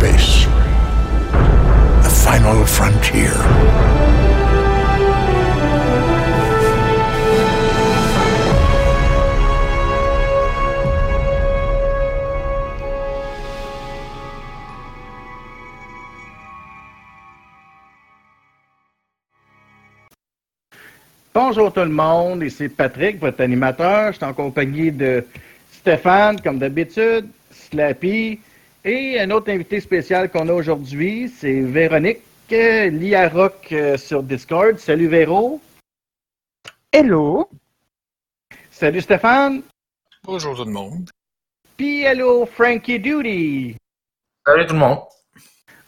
The final frontier. Bonjour tout le monde, ici Patrick, votre animateur. Je suis en compagnie de Stéphane, comme d'habitude, Slappy, et un autre invité spécial qu'on a aujourd'hui, c'est Véronique, euh, Lia Rock euh, sur Discord. Salut Véro. Hello. Salut Stéphane. Bonjour tout le monde. Puis hello Frankie Duty. Salut tout le monde.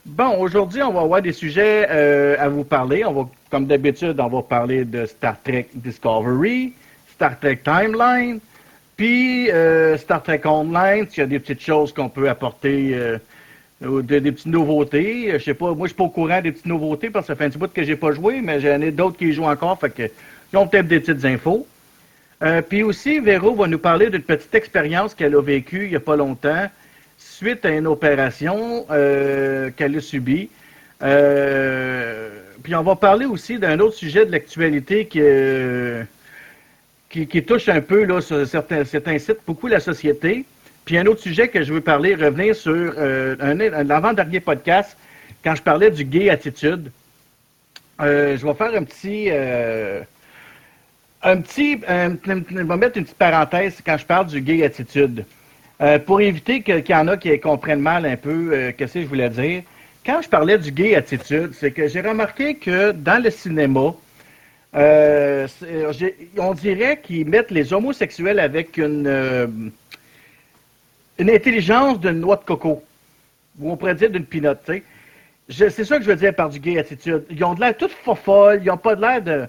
Bon, aujourd'hui, on va avoir des sujets euh, à vous parler. On va, comme d'habitude, on va parler de Star Trek Discovery, Star Trek Timeline, puis euh, Star Trek Online, s'il y a des petites choses qu'on peut apporter, euh, des petites nouveautés. Euh, Je sais pas, moi, je suis pas au courant des petites nouveautés parce que ça fait un petit bout que j'ai pas joué, mais j'en ai d'autres qui y jouent encore, fait que ils ont peut-être des petites infos. Euh, puis aussi, Véro va nous parler d'une petite expérience qu'elle a vécue il y a pas longtemps suite à une opération euh, qu'elle a subie. Euh, puis on va parler aussi d'un autre sujet de l'actualité qui, euh, qui, touche un peu là, sur certains, certains sites, beaucoup la société. Puis un autre sujet que je veux parler, revenir sur euh, un, un avant-dernier podcast, quand je parlais du gay attitude. Euh, je vais faire un petit... euh, un petit... je vais mettre une petite parenthèse quand je parle du gay attitude. Euh, pour éviter qu'il y en a qui comprennent mal un peu qu'est-ce que je voulais dire, quand je parlais du gay attitude, c'est que j'ai remarqué que dans le cinéma, euh, j'ai- on dirait qu'ils mettent les homosexuels avec une, euh, une intelligence d'une noix de coco, ou on pourrait dire d'une pinotte, C'est ça que je veux dire par du gay attitude. Ils ont de l'air toutes folles, ils ont pas de l'air de...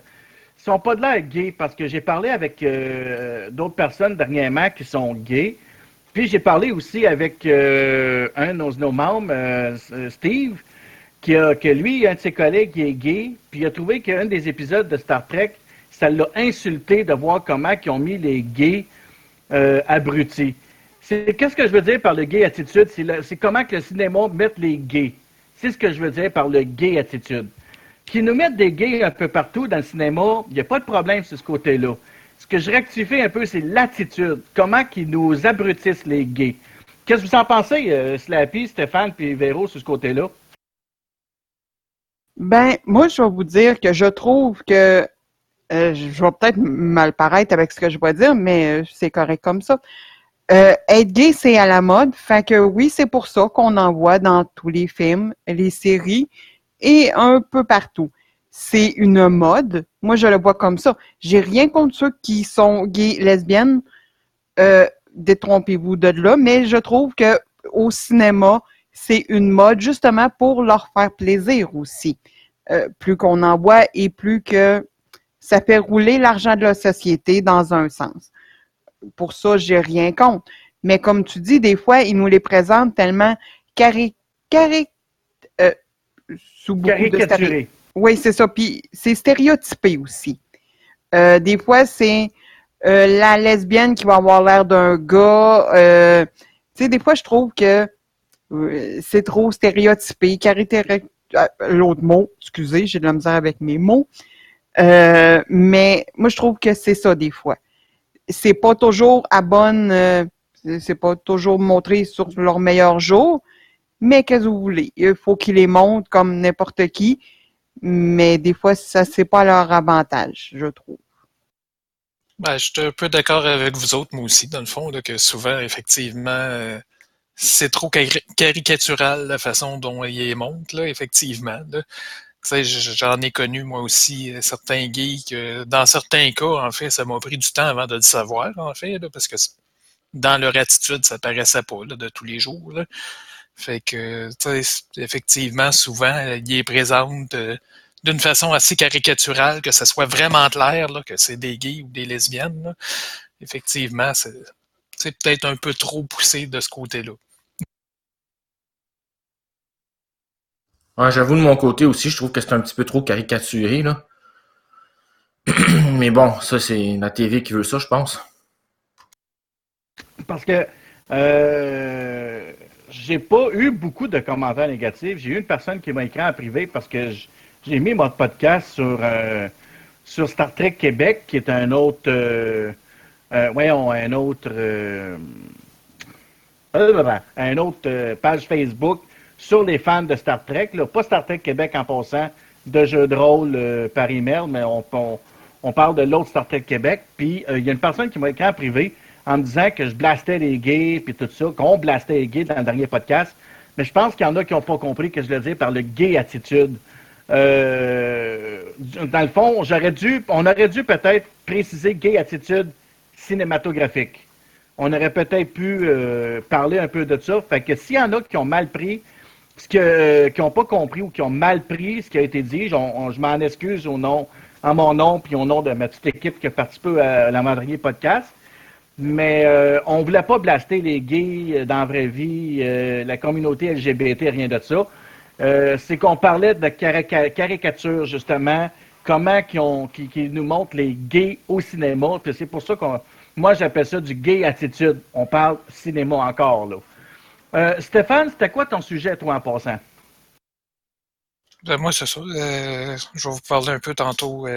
Ils sont pas de l'air gays, parce que j'ai parlé avec euh, d'autres personnes dernièrement qui sont gays, puis j'ai parlé aussi avec euh, un de nos, membres, euh, Steve, qui a, que lui, un de ses collègues, qui est gay, puis il a trouvé qu'un des épisodes de Star Trek, ça l'a insulté de voir comment ils ont mis les gays euh, abrutis. Qu'est-ce que je veux dire par le gay attitude? C'est comment que le cinéma met les gays. C'est ce que je veux dire par le gay attitude. Qu'ils nous mettent des gays un peu partout dans le cinéma, il n'y a pas de problème sur ce côté-là. Ce que je rectifie un peu, c'est l'attitude. Comment qu'ils nous abrutissent les gays. Qu'est-ce que vous en pensez, euh, Slappy, Stéphane puis Véro, sur ce côté-là? Ben, moi, je vais vous dire que je trouve que euh, je vais peut-être mal paraître avec ce que je vais dire, mais euh, c'est correct comme ça. Euh, être gay, c'est à la mode. Fait que oui, c'est pour ça qu'on en voit dans tous les films, les séries et un peu partout. C'est une mode. Moi, je le vois comme ça. J'ai rien contre ceux qui sont gays, lesbiennes. Détrompez-vous de là, mais je trouve que au cinéma, c'est une mode justement pour leur faire plaisir aussi. Euh, plus qu'on en voit et plus que ça fait rouler l'argent de la société dans un sens. Pour ça, j'ai rien contre. Mais comme tu dis, des fois, ils nous les présentent tellement cari cari euh, sous beaucoup de stéréo- Caricaturé. oui, c'est ça. Puis c'est stéréotypé aussi. Euh, des fois, c'est euh, la lesbienne qui va avoir l'air d'un gars. tu sais, des fois, je trouve que c'est trop stéréotypé. Caritéri- euh, L'autre mot, excusez, j'ai de la misère avec mes mots. Euh, mais moi, je trouve que c'est ça des fois. C'est pas toujours à bonne. euh, c'est pas toujours montré sur leur meilleur jour. Mais qu'est-ce que vous voulez? Il faut qu'ils les montrent comme n'importe qui mais des fois, ça c'est pas à leur avantage, je trouve. Ben, je suis un peu d'accord avec vous autres, moi aussi, dans le fond, que souvent, effectivement, euh, c'est trop cari- caricatural la façon dont il les montre, là, effectivement. J'en ai connu, moi aussi, euh, certains gays que, dans certains cas, en fait, ça m'a pris du temps avant de le savoir, en fait, parce que dans leur attitude, ça paraissait pas, là, de tous les jours. Fait que, effectivement, souvent, euh, ils les présentent euh, d'une façon assez caricaturale, que ça soit vraiment clair, que c'est des gays ou des lesbiennes. Effectivement, c'est peut-être un peu trop poussé de ce côté-là. J'avoue, de mon côté aussi, je trouve que c'est un petit peu trop caricaturé, là. Mais bon, ça, c'est la TV qui veut ça, je pense. Parce que euh, j'ai pas eu beaucoup de commentaires négatifs. J'ai eu une personne qui m'a écrit en privé parce que j'ai mis mon podcast sur, euh, sur Star Trek Québec, qui est un autre. Euh, euh, voyons, un autre. un autre page Facebook sur les fans de Star Trek. Là, pas Star Trek Québec en passant de jeux de rôle par email, mais on, parle de l'autre Star Trek Québec. Puis il y a une personne qui m'a écrit en privé en me disant que je blastais les gays puis tout ça, qu'on blastait les gays dans le dernier podcast. Mais je pense qu'il y en a qui n'ont pas compris que je le disais par le gay attitude. Euh, dans le fond, j'aurais dû, on aurait dû peut-être préciser gay attitude cinématographique. On aurait peut-être pu euh, parler un peu de ça. Fait que s'il y en a qui ont mal pris, ce qui n'ont pas compris ou qui ont mal pris ce qui a été dit, je m'en excuse au nom, en mon nom puis au nom de ma petite équipe qui a participé à la Madrier Podcast. Mais euh, on ne voulait pas blaster les gays euh, dans la vraie vie, euh, la communauté LGBT, rien de ça. c'est qu'on parlait de caricature, justement, comment qui, ont, nous montrent les gays au cinéma. C'est pour ça que moi, j'appelle ça du gay attitude. On parle cinéma encore, là. Stéphane, c'était quoi ton sujet, toi, en passant? Ben, moi, c'est ça. je vais vous parler un peu tantôt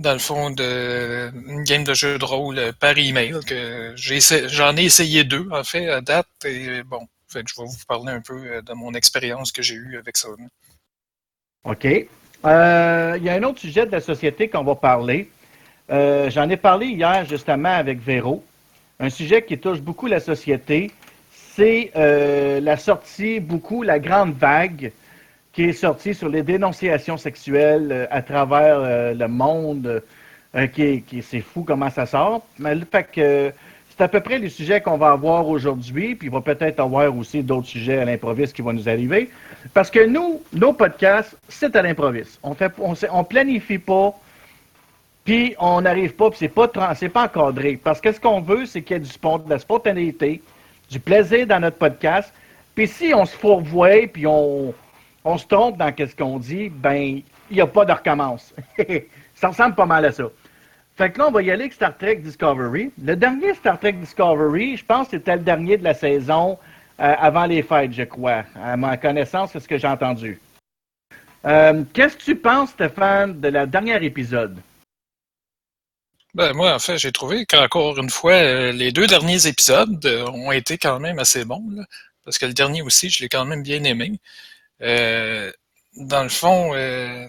dans le fond, de, une game de jeu de rôle euh, par email. que J'en ai, essayé deux, en fait, à date. Et bon, fait je vais vous parler un peu euh, de mon expérience que j'ai eue avec ça. OK. Euh, il y a un autre sujet de la société qu'on va parler. J'en ai parlé hier justement avec Véro. Un sujet qui touche beaucoup la société, c'est la sortie, beaucoup, la grande vague qui est sorti sur les dénonciations sexuelles euh, à travers euh, le monde. Euh, qui, c'est fou comment ça sort. Mais le fait que c'est à peu près les sujets qu'on va avoir aujourd'hui, puis il va peut-être avoir aussi d'autres sujets à l'improviste qui vont nous arriver. Parce que nous, nos podcasts, c'est à l'improviste. On fait, on, on planifie pas, puis on n'arrive pas, puis c'est pas, c'est pas encadré. Parce que ce qu'on veut, c'est qu'il y ait du de la spontanéité, du plaisir dans notre podcast. Puis si on se fourvoie, puis on, on se trompe dans ce qu'on dit, ben, il n'y a pas de recommence. ça ressemble pas mal à ça. Fait que là, on va y aller avec Star Trek Discovery. Le dernier Star Trek Discovery, je pense que c'était le dernier de la saison euh, avant les fêtes, je crois. À ma connaissance, c'est ce que j'ai entendu. Euh, qu'est-ce que tu penses, Stéphane, de la dernière épisode? Ben, moi, en fait, j'ai trouvé qu'encore une fois, euh, les deux derniers épisodes ont été quand même assez bons. parce que le dernier aussi, je l'ai quand même bien aimé. Euh, dans le fond, euh,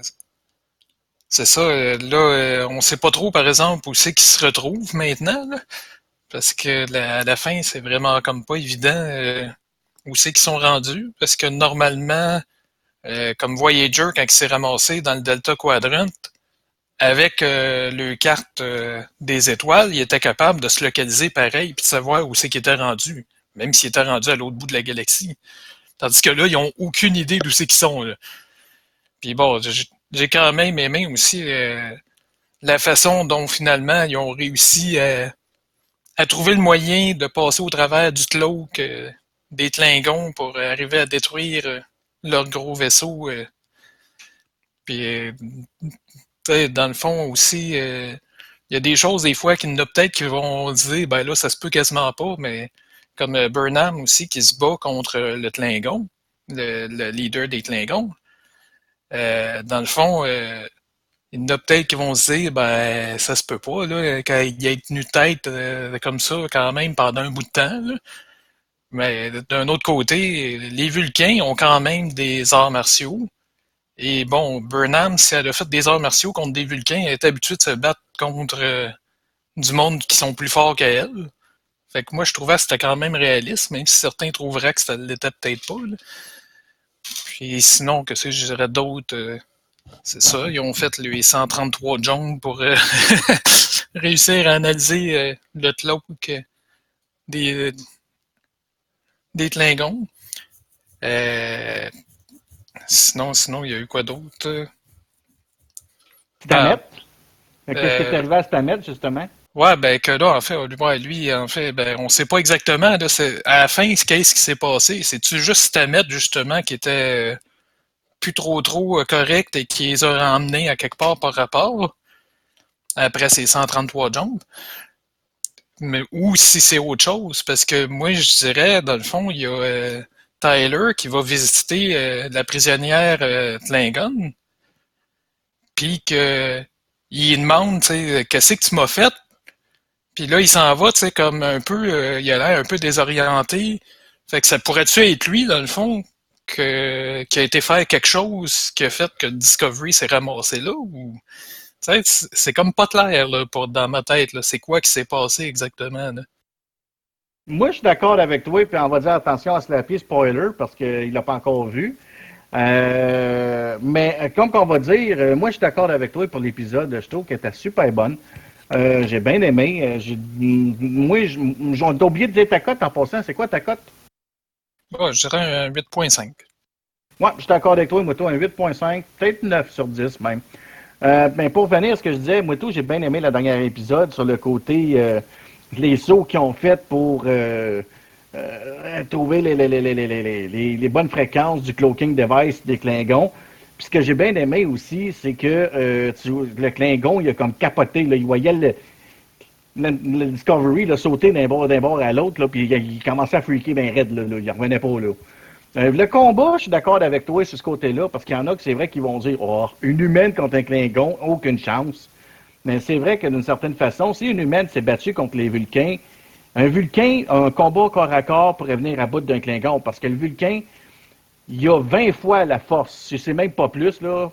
c'est ça. Euh, là, on sait pas trop, par exemple, où c'est qu'ils se retrouvent maintenant. parce que la, à la fin, c'est vraiment comme pas évident où c'est qu'ils sont rendus. Parce que normalement, comme Voyager, quand il s'est ramassé dans le Delta Quadrant, avec le carte des étoiles, il était capable de se localiser pareil et de savoir où c'est qu'il était rendu, même s'il était rendu à l'autre bout de la galaxie. Tandis que là, ils n'ont aucune idée d'où c'est qu'ils sont. Puis bon, j'ai quand même aimé aussi euh, la façon dont finalement ils ont réussi à, trouver le moyen de passer au travers du cloak euh, des Klingons pour arriver à détruire euh, leur gros vaisseau. puis dans le fond aussi, il y a des choses des fois qui peut-être qui vont dire ben là, ça se peut quasiment pas, mais comme euh, Burnham aussi qui se bat contre le Klingon, le, leader des Klingons. Euh, dans le fond, euh, il y en a peut-être qui vont se dire, ben, ça se peut pas, là, qu'il ait tenu tête comme ça quand même pendant un bout de temps. Mais d'un autre côté, les Vulcains ont quand même des arts martiaux. Et bon, Burnham, si elle a fait des arts martiaux contre des Vulcains, elle est habituée de se battre contre du monde qui sont plus forts qu'elle. Fait que moi, je trouvais que c'était quand même réaliste, même si certains trouveraient que ça l'était peut-être pas. Puis sinon, que c'est, je dirais d'autres. Euh, c'est ça, ils ont fait les 133 jungles pour euh, réussir à analyser euh, le cloak des, des Klingons. Sinon, sinon, il y a eu quoi d'autre? Stamet? Ah, Qu'est-ce qui est arrivé à Stamet, justement? Ouais, ben que là, en fait, lui, en fait, ben, on sait pas exactement. Là, à la fin, qu'est-ce qui s'est passé? C'est-tu juste Stamet, justement, qui était euh, plus trop trop euh, correct et qui les a ramenés à quelque part par rapport après ces 133 jambes? mais, ou si c'est autre chose, parce que moi, je dirais, dans le fond, il y a euh, Tyler qui va visiter euh, la prisonnière euh, Tlingon, puis que il demande, sais, qu'est-ce que tu m'as fait? Puis là, il s'en va, tu sais, comme un peu, il a l'air un peu désorienté. Fait que ça pourrait-tu être lui, dans le fond, qui a été faire quelque chose qui a fait que Discovery s'est ramassé là? Ou c'est comme pas clair là, pour, dans ma tête. C'est quoi qui s'est passé exactement? Là? Moi, je suis d'accord avec toi, puis on va dire attention à Slappy, spoiler, parce qu'il l'a pas encore vu. Euh, mais euh, comme on va dire, euh, moi, je suis d'accord avec toi pour l'épisode. Je trouve qu'elle était super bonne. j'ai bien aimé. moi, j'ai oublié de dire ta cote en passant. C'est quoi ta cote? je dirais un 8.5. Ouais, je suis d'accord avec toi, Moto, un 8.5, peut-être 9 sur 10 même. Euh, ben, pour venir à ce que je disais, moi tout, j'ai bien aimé le dernier épisode sur le côté les sauts qu'ils ont fait pour euh, euh, trouver les, les, les, les, bonnes fréquences du cloaking device des Klingons. Puis ce que j'ai bien aimé aussi, c'est que tu, le Klingon, il a comme capoté, là, il voyait le, le, Discovery là, sauter d'un bord, bord à l'autre, puis il, il, commençait à freaker bien raide, là, là, il revenait pas là. Euh, le combat, je suis d'accord avec toi sur ce côté-là, parce qu'il y en a que c'est vrai qu'ils vont dire Oh, une humaine contre un Klingon, aucune chance. Mais c'est vrai que d'une certaine façon, si une humaine s'est battue contre les Vulcains, un Vulcain, un combat corps à corps pourrait venir à bout d'un Klingon, parce que le Vulcain, il a 20 fois la force, si c'est même pas plus, là,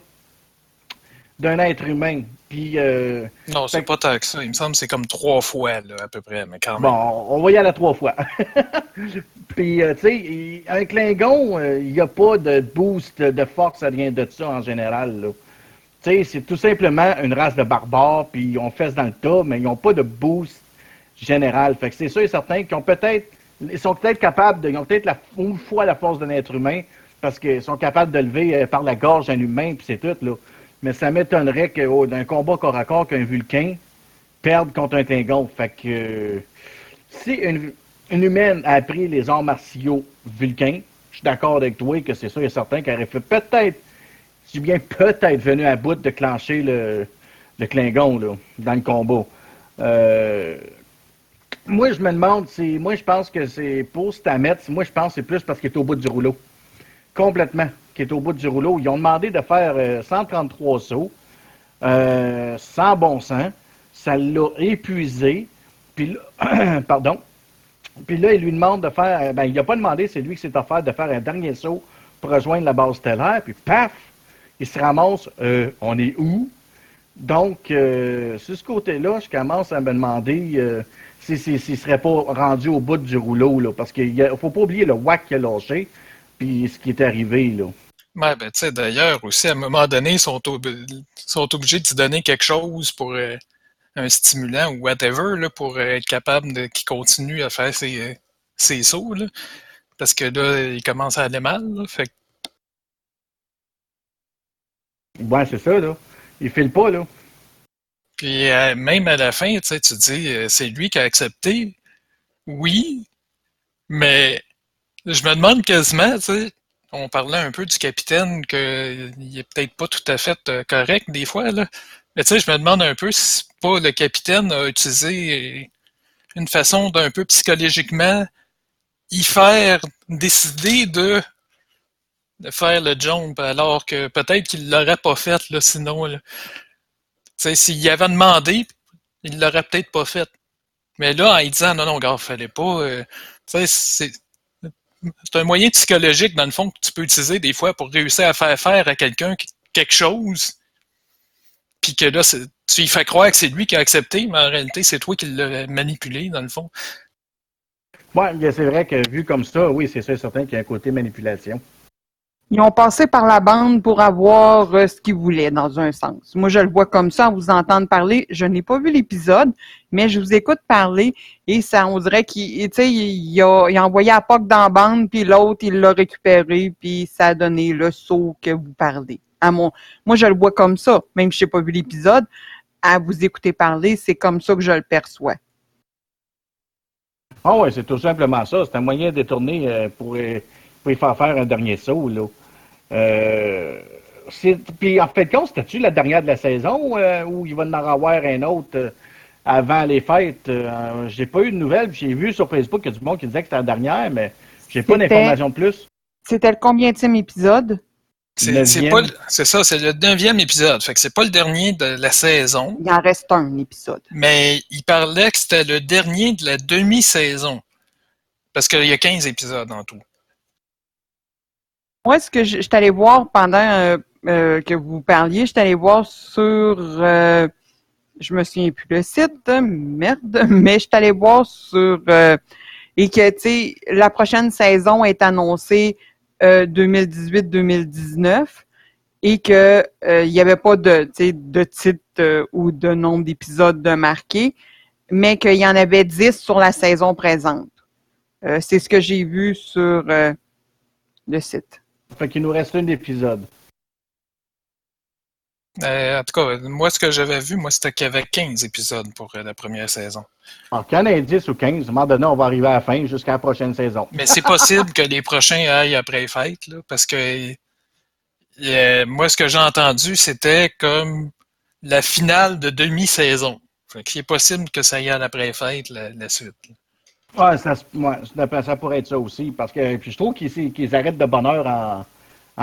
d'un être humain. Puis, euh, non, c'est pas tant que ça. Il me semble que c'est comme trois fois, là, à peu près, mais quand même. Bon, on va y aller à trois fois. Puis, euh, tu sais, un Klingon, euh, il n'y a pas de boost de force, rien de ça en général. Sais, c'est tout simplement une race de barbares, puis on fesse dans le tas, mais ils n'ont pas de boost général. Fait que c'est sûr et certain qu'ils ont peut-être, ils sont peut-être capables de, ils ont peut-être la, une fois la force d'un être humain, parce qu'ils sont capables de lever par la gorge un humain, puis c'est tout, là mais ça m'étonnerait que oh, d'un combat corps à corps qu'un Vulcain perde contre un Klingon. Fait que euh, si une, humaine a appris les arts martiaux Vulcains, je suis d'accord avec toi que c'est sûr et certain qu'elle aurait fait peut-être, si bien peut-être venu à bout de clencher le, le Klingon là, dans le combat. Euh, moi, je me demande, si, moi, je pense que c'est pour Stamet, moi, je pense que c'est plus parce qu'il est au bout du rouleau. Complètement qui est au bout du rouleau. Ils ont demandé de faire 133 euh, sauts, euh, sans bon sens. Ça l'a épuisé. Puis là, pardon. Puis là, il lui demande de faire. Ben, il n'a pas demandé, c'est lui qui s'est offert de faire un dernier saut pour rejoindre la base stellaire. Puis paf, il se ramasse. on est où? Donc, sur ce côté-là, je commence à me demander s'il ne serait pas rendu au bout du rouleau, là, parce qu'il ne faut pas oublier le whack qu'il a lâché, puis ce qui est arrivé. Là. Ouais, ben, tu sais, d'ailleurs, aussi, à un moment donné, ils sont, sont obligés de te donner quelque chose pour euh, un stimulant ou whatever, là, pour être capable de qu'il continue à faire ses sauts, là, parce que là, il commence à aller mal, Ouais, c'est ça, là. Il file pas, là. Puis euh, même à la fin, tu tu dis, euh, c'est lui qui a accepté. Oui, mais je me demande quasiment, tu sais, on parlait un peu du capitaine qu'il est peut-être pas tout à fait euh, correct des fois. Là. Mais tu sais, je me demande un peu si pas le capitaine a utilisé une façon d'un peu psychologiquement y faire décider de, de faire le jump alors que peut-être qu'il l'aurait pas fait là, sinon. Là. S'il y avait demandé, il l'aurait peut-être pas fait. Mais là, en disant non, non, gars, fallait pas. Euh, c'est c'est un moyen psychologique, dans le fond, que tu peux utiliser des fois pour réussir à faire faire à quelqu'un quelque chose, puis que là, tu lui fais croire que c'est lui qui a accepté, mais en réalité, c'est toi qui l'as manipulé, dans le fond. Oui, c'est vrai que vu comme ça, oui, c'est certain qu'il y a un côté manipulation. Ils ont passé par la bande pour avoir euh, ce qu'ils voulaient, dans un sens. Moi, je le vois comme ça, vous entendre parler. Je n'ai pas vu l'épisode, mais je vous écoute parler et ça, on dirait qu'il il a, il a envoyé à POC dans la bande, puis l'autre, il l'a récupéré, puis ça a donné le saut que vous parlez. À mon, moi, je le vois comme ça, même si je n'ai pas vu l'épisode. À vous écouter parler, c'est comme ça que je le perçois. Ah oui, c'est tout simplement ça. C'est un moyen détourné euh, pour pour y faire faire un dernier saut. Là. Euh, puis en fait, compte, c'était-tu la dernière de la saison euh, où il va en avoir un autre euh, avant les fêtes. Euh, j'ai pas eu de nouvelles. J'ai vu sur Facebook qu'il y a du monde qui disait que c'était la dernière, mais j'ai pas d'informations de plus. C'était le combienième épisode? C'est ça, c'est le neuvième épisode. Fait que c'est pas le dernier de la saison, Il en reste un épisode. mais il parlait que c'était le dernier de la demi-saison. Parce qu'il y a 15 épisodes en tout. Moi, ce que je, je suis voir pendant euh, euh, que vous parliez, je suis voir sur, euh, je me souviens plus le site, merde, mais je suis voir sur, euh, et que, tu sais, la prochaine saison est annoncée euh, 2018-2019 et que il n'y avait pas de, de titre ou de nombre d'épisodes de mais qu'il y en avait 10 sur la saison présente. C'est ce que j'ai vu sur le site. Fait qu'il nous reste un épisode. Euh, en tout cas, moi, ce que j'avais vu, moi, c'était qu'il y avait 15 épisodes pour euh, la première saison. Alors, qu'il y en ait 10 ou 15, à un moment donné, on va arriver à la fin jusqu'à la prochaine saison. Mais c'est possible que les prochains aillent après les fêtes, là, parce que euh, moi, ce que j'ai entendu, c'était comme la finale de demi-saison. Fait qu'il est possible que ça aille après les fêtes, la, la suite. là. Ouais, ça, ça, pourrait être ça aussi. Parce que puis je trouve qu'ils arrêtent de bonne heure en,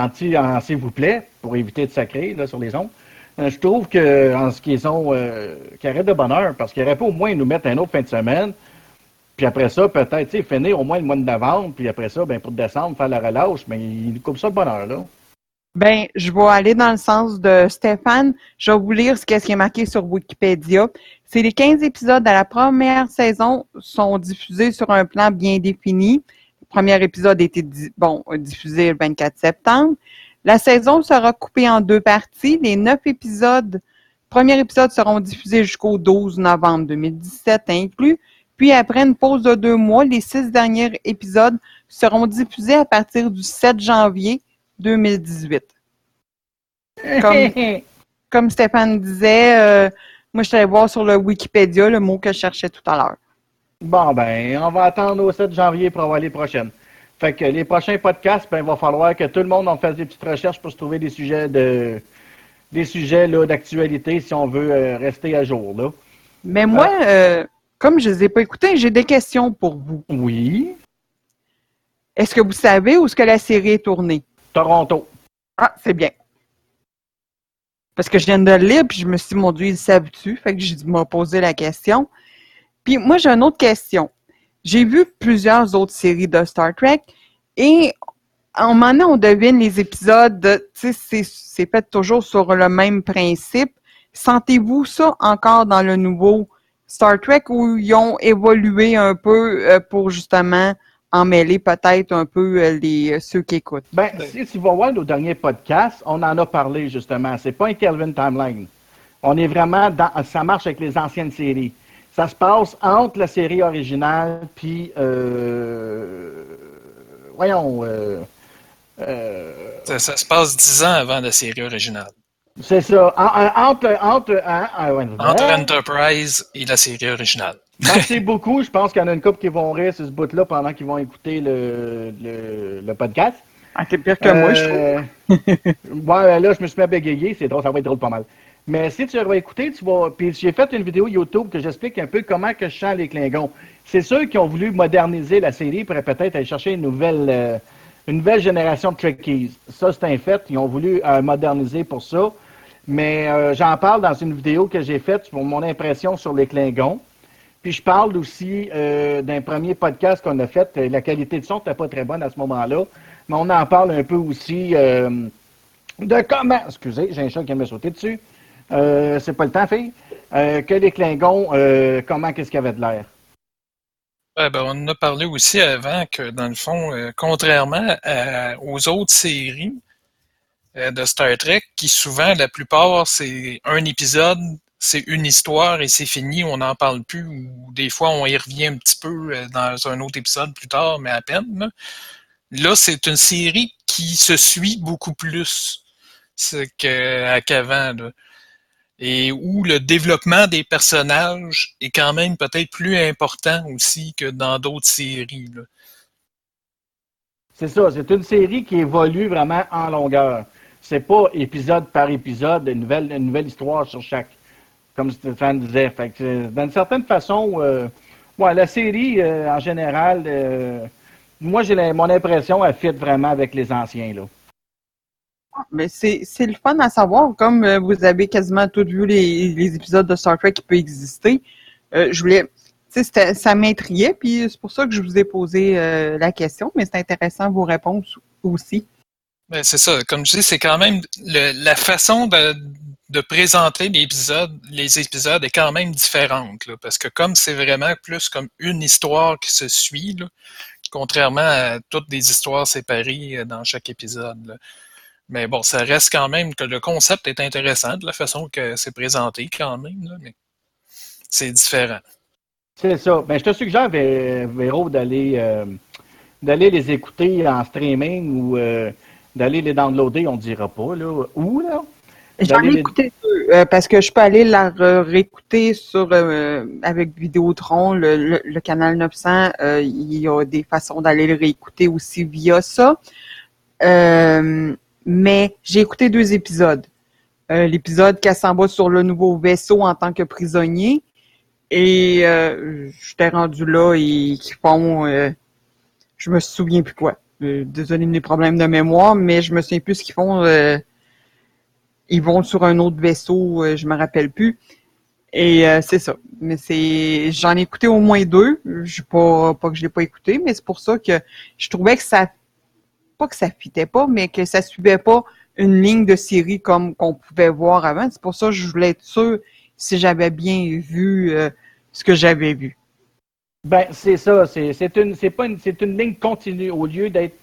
en, s'il vous plaît, pour éviter de sacrer là, sur les ondes. Euh, je trouve que en ce qu'ils ont euh, qu'ils arrêtent de bonne heure, parce qu'ils auraient pas au moins nous mettre un autre fin de semaine. Puis après ça, peut-être, finir au moins le mois de novembre, puis après ça, ben pour décembre, faire la relâche, mais ils nous coupent ça de bonne heure, là. Ben, je vais aller dans le sens de Stéphane. Je vais vous lire ce qui est marqué sur Wikipédia. C'est les 15 épisodes de la première saison sont diffusés sur un plan bien défini. Le premier épisode a été bon, diffusé le 24 septembre. La saison sera coupée en deux parties. Les neuf épisodes, premiers épisodes seront diffusés jusqu'au 12 novembre 2017 inclus. Puis après une pause de deux mois, les six derniers épisodes seront diffusés à partir du 7 janvier 2018. Comme, comme Stéphane disait, euh, moi je suis voir sur le Wikipédia le mot que je cherchais tout à l'heure. Bon, ben, on va attendre au 7 janvier pour avoir les prochaines. Fait que les prochains podcasts, ben, il va falloir que tout le monde en fasse des petites recherches pour se trouver des sujets de des sujets d'actualité si on veut euh, rester à jour. Là. Mais moi, euh, comme je ne les ai pas écoutés, j'ai des questions pour vous. Oui. Est-ce que vous savez où est-ce que la série est tournée? Toronto. Ah, c'est bien. Parce que je viens de le lire, puis je me suis dit, mon Dieu, il savent-tu? Fait que je m'ai posé la question. Puis moi, j'ai une autre question. J'ai vu plusieurs autres séries de Star Trek et en moment on devine les épisodes, de- tu sais, c'est- c'est fait toujours sur le même principe. Sentez-vous ça encore dans le nouveau Star Trek où ils ont évolué un peu euh, pour justement emmêler peut-être un peu euh, les, ceux qui écoutent? Ben, si tu vas voir nos derniers podcasts, on en a parlé justement. C'est pas un Kelvin Timeline. On est vraiment dans. Ça marche avec les anciennes séries. Ça se passe entre la série originale puis. Euh, voyons. euh, euh, Ça, ça se passe 10 ans avant la série originale. c'est ça. En- en- entre. Entre. hein, ah, ouais, Entre. Enterprise et la série originale. Merci beaucoup. Je pense qu'il y en a une couple qui vont rire sur ce bout-là pendant qu'ils vont écouter le, le, le podcast. Ah, c'est pire que moi, je trouve. trouve. ouais, là, je me suis mis à bégayer. C'est drôle, ça va être drôle pas mal. Mais si tu vas écouter, tu vas. Puis j'ai fait une vidéo YouTube que j'explique un peu comment que je chante les Klingons. C'est ceux qui ont voulu moderniser la série pour peut-être aller chercher une nouvelle, euh, une nouvelle génération de Trekkies. Ça, c'est un fait. Ils ont voulu euh, moderniser pour ça. Mais euh, j'en parle dans une vidéo que j'ai faite pour mon impression sur les Klingons. Puis je parle aussi euh, d'un premier podcast qu'on a fait. Euh, La qualité de son n'était pas très bonne à ce moment-là. Mais on en parle un peu aussi euh, de comment. Excusez, j'ai un chat qui me sauter dessus. Euh, c'est pas le temps, fille. Que les Klingons, comment qu'est-ce qu'il y avait de l'air? Ben, on en a parlé aussi avant que, dans le fond, contrairement aux autres séries de Star Trek, qui souvent, la plupart, c'est un épisode, c'est une histoire et c'est fini, on n'en parle plus, ou des fois, on y revient un petit peu euh, dans un autre épisode plus tard, mais à peine. Là, c'est une série qui se suit beaucoup plus qu'avant. et où le développement des personnages est quand même peut-être plus important aussi que dans d'autres séries. C'est ça, c'est une série qui évolue vraiment en longueur. C'est pas épisode par épisode, une nouvelle, une nouvelle histoire sur chaque. Comme Stéphane disait. Fait que, d'une certaine façon, euh, ouais, la série, euh, en général, euh, moi, j'ai la- mon impression, elle fit vraiment avec les anciens. Là. Mais c'est c'est le fun à savoir, comme euh, vous avez quasiment tous vu les, les épisodes de Star Trek qui peuvent exister. euh, je voulais, tu sais, c'était- ça m'intriguait, puis c'est pour ça que je vous ai posé euh, la question, mais c'est intéressant vos réponses aussi. Ben, c'est ça. Comme je dis, c'est quand même le- la façon de, de présenter les épisodes est quand même différente. Là, parce que comme c'est vraiment plus comme une histoire qui se suit, contrairement à toutes des histoires séparées euh, dans chaque épisode. Mais bon, ça reste quand même que le concept est intéressant de la façon que c'est présenté quand même, mais c'est différent. C'est ça. Ben, je te suggère, Vé- Véro, d'aller euh, d'aller les écouter en streaming ou euh, d'aller les downloader, on dira pas, là. Où, là? J'en ai écouté deux, euh, parce que je peux aller la réécouter sur euh, avec Vidéotron, le, le, le canal 900. euh, il y a des façons d'aller le réécouter aussi via ça. Euh, mais j'ai écouté deux épisodes. L'épisode qu'elle s'en va sur le nouveau vaisseau en tant que prisonnier. Et euh, j'étais rendu là et qui font euh, je me souviens plus quoi. Désolé mes problèmes de mémoire, mais je me souviens plus ce qu'ils font. Ils vont sur un autre vaisseau, euh, je me rappelle plus. Et euh, c'est ça. Mais c'est, j'en ai écouté au moins deux. Je pas, pas que je l'ai pas écouté, mais c'est pour ça que je trouvais que ça, pas que ça fitait pas, mais que ça suivait pas une ligne de série comme qu'on pouvait voir avant. C'est pour ça que je voulais être sûr si j'avais bien vu euh, ce que j'avais vu. Ben, c'est ça. C'est c'est une, c'est pas une, c'est une ligne continue au lieu d'être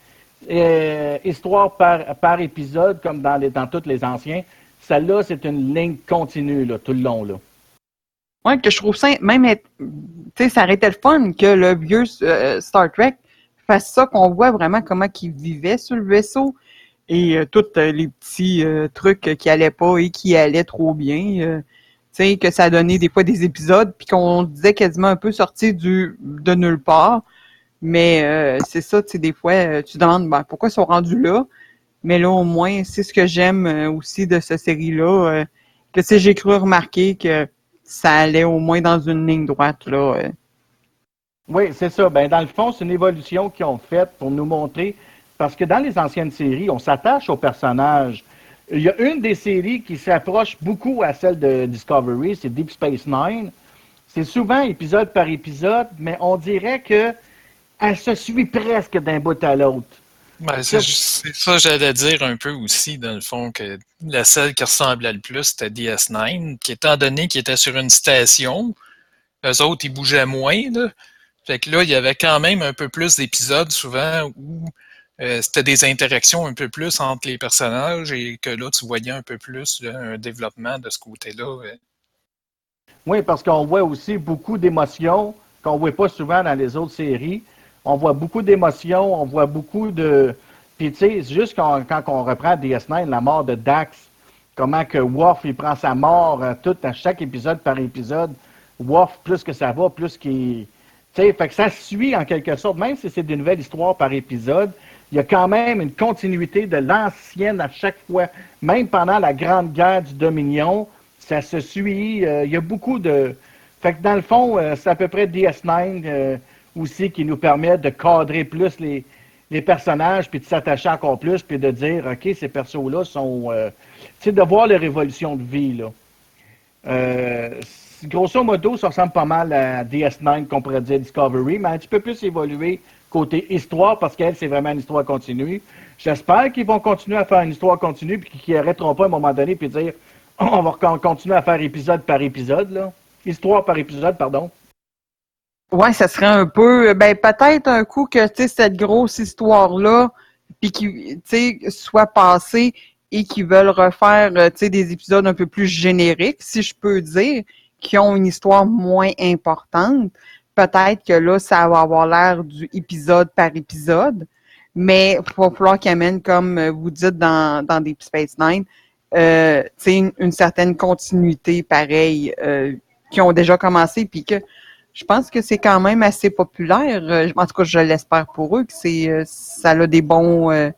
histoire par, épisode comme dans, tous les anciens. Celle-là, c'est une ligne continue tout le long. Là. Ouais, que je trouve ça, même, tu sais, ça aurait été le fun que le vieux euh, Star Trek fasse ça, qu'on voit vraiment comment il vivait sur le vaisseau et euh, tous euh, les petits trucs qui allaient pas et qui allaient trop bien. tu sais, que ça donnait des fois des épisodes, puis qu'on disait quasiment un peu sorti de nulle part. Mais euh, c'est ça, tu sais, des fois, euh, tu te demandes ben, pourquoi ils sont rendus là? Mais là, au moins, c'est ce que j'aime euh, aussi de cette série-là. que j'ai cru remarquer que ça allait au moins dans une ligne droite, là. Oui, c'est ça. Ben, dans le fond, c'est une évolution qu'ils ont faite pour nous montrer. Parce que dans les anciennes séries, on s'attache aux personnages. Il y a une des séries qui s'approche beaucoup à celle de Discovery, c'est Deep Space Nine. C'est souvent épisode par épisode, mais on dirait que elle se suit presque d'un bout à l'autre. Ben, c'est ça que j'allais dire un peu aussi, dans le fond, que la seule qui ressemblait le plus, c'était DS9, qui étant donné qu'il était sur une station, eux autres, ils bougeaient moins, là. Fait que là, il y avait quand même un peu plus d'épisodes, souvent, où euh, c'était des interactions un peu plus entre les personnages et que là, tu voyais un peu plus là, un développement de ce côté-là. Oui, parce qu'on voit aussi beaucoup d'émotions qu'on ne voit pas souvent dans les autres séries. On voit beaucoup d'émotions, on voit beaucoup de. Puis, tu sais, juste quand, quand on reprend DS9, la mort de Dax, comment que Worf, il prend sa mort euh, tout à chaque épisode par épisode. Worf, plus que ça va, plus qu'il. Tu sais, fait que ça suit en quelque sorte, même si c'est des nouvelles histoires par épisode, il y a quand même une continuité de l'ancienne à chaque fois. Même pendant la Grande Guerre du Dominion, ça se suit. euh, il y a beaucoup de. Fait que dans le fond, euh, c'est à peu près DS9 euh, aussi qui nous permet de cadrer plus les, les personnages, puis de s'attacher encore plus, puis de dire, OK, ces persos-là sont. euh, tu sais, de voir leur évolution de vie, là. Euh, grosso modo, ça ressemble pas mal à DS9 qu'on pourrait dire Discovery, mais un petit peu plus évolué côté histoire, parce qu'elle, c'est vraiment une histoire continue. J'espère qu'ils vont continuer à faire une histoire continue, puis qu'ils n'arrêteront pas à un moment donné, puis dire, on va con- continuer à faire épisode par épisode, là. Histoire par épisode, pardon. Ouais, ça serait un peu, ben peut-être un coup que cette grosse histoire là, puis qui, soit passée et qui veulent refaire, euh, des épisodes un peu plus génériques, si je peux dire, qui ont une histoire moins importante. Peut-être que là, ça va avoir l'air du épisode par épisode, mais il va falloir qu'ils amènent, comme euh, vous dites dans, dans Deep Space Nine, euh, une, une certaine continuité pareille, euh, qui ont déjà commencé, puis que je pense que c'est quand même assez populaire. Euh, En tout cas, je l'espère pour eux que c'est euh, ça a des bons euh,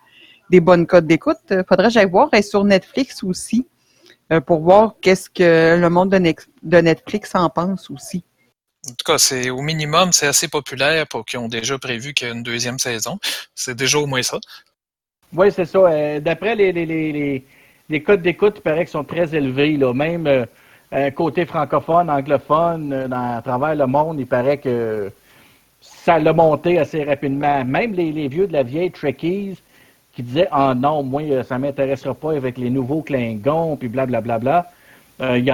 des bonnes codes d'écoute. Faudrait que j'aille voir. Est sur Netflix aussi. euh, pour voir qu'est-ce que le monde de, Netflix en pense aussi. En tout cas, c'est au minimum, c'est assez populaire pour qu'ils ont déjà prévu qu'il y a une deuxième saison. C'est déjà au moins ça. Oui, c'est ça. Euh, D'après les, les, les, les, les codes d'écoute, il paraît qu'ils sont très élevés. Là. Même euh, côté francophone, anglophone, euh, à travers le monde, il paraît que ça l'a monté assez rapidement. Même les, vieux de la vieille Trekkies qui disaient Ah non, moi, euh, ça m'intéressera pas avec les nouveaux Klingons, puis blablabla. Bla, y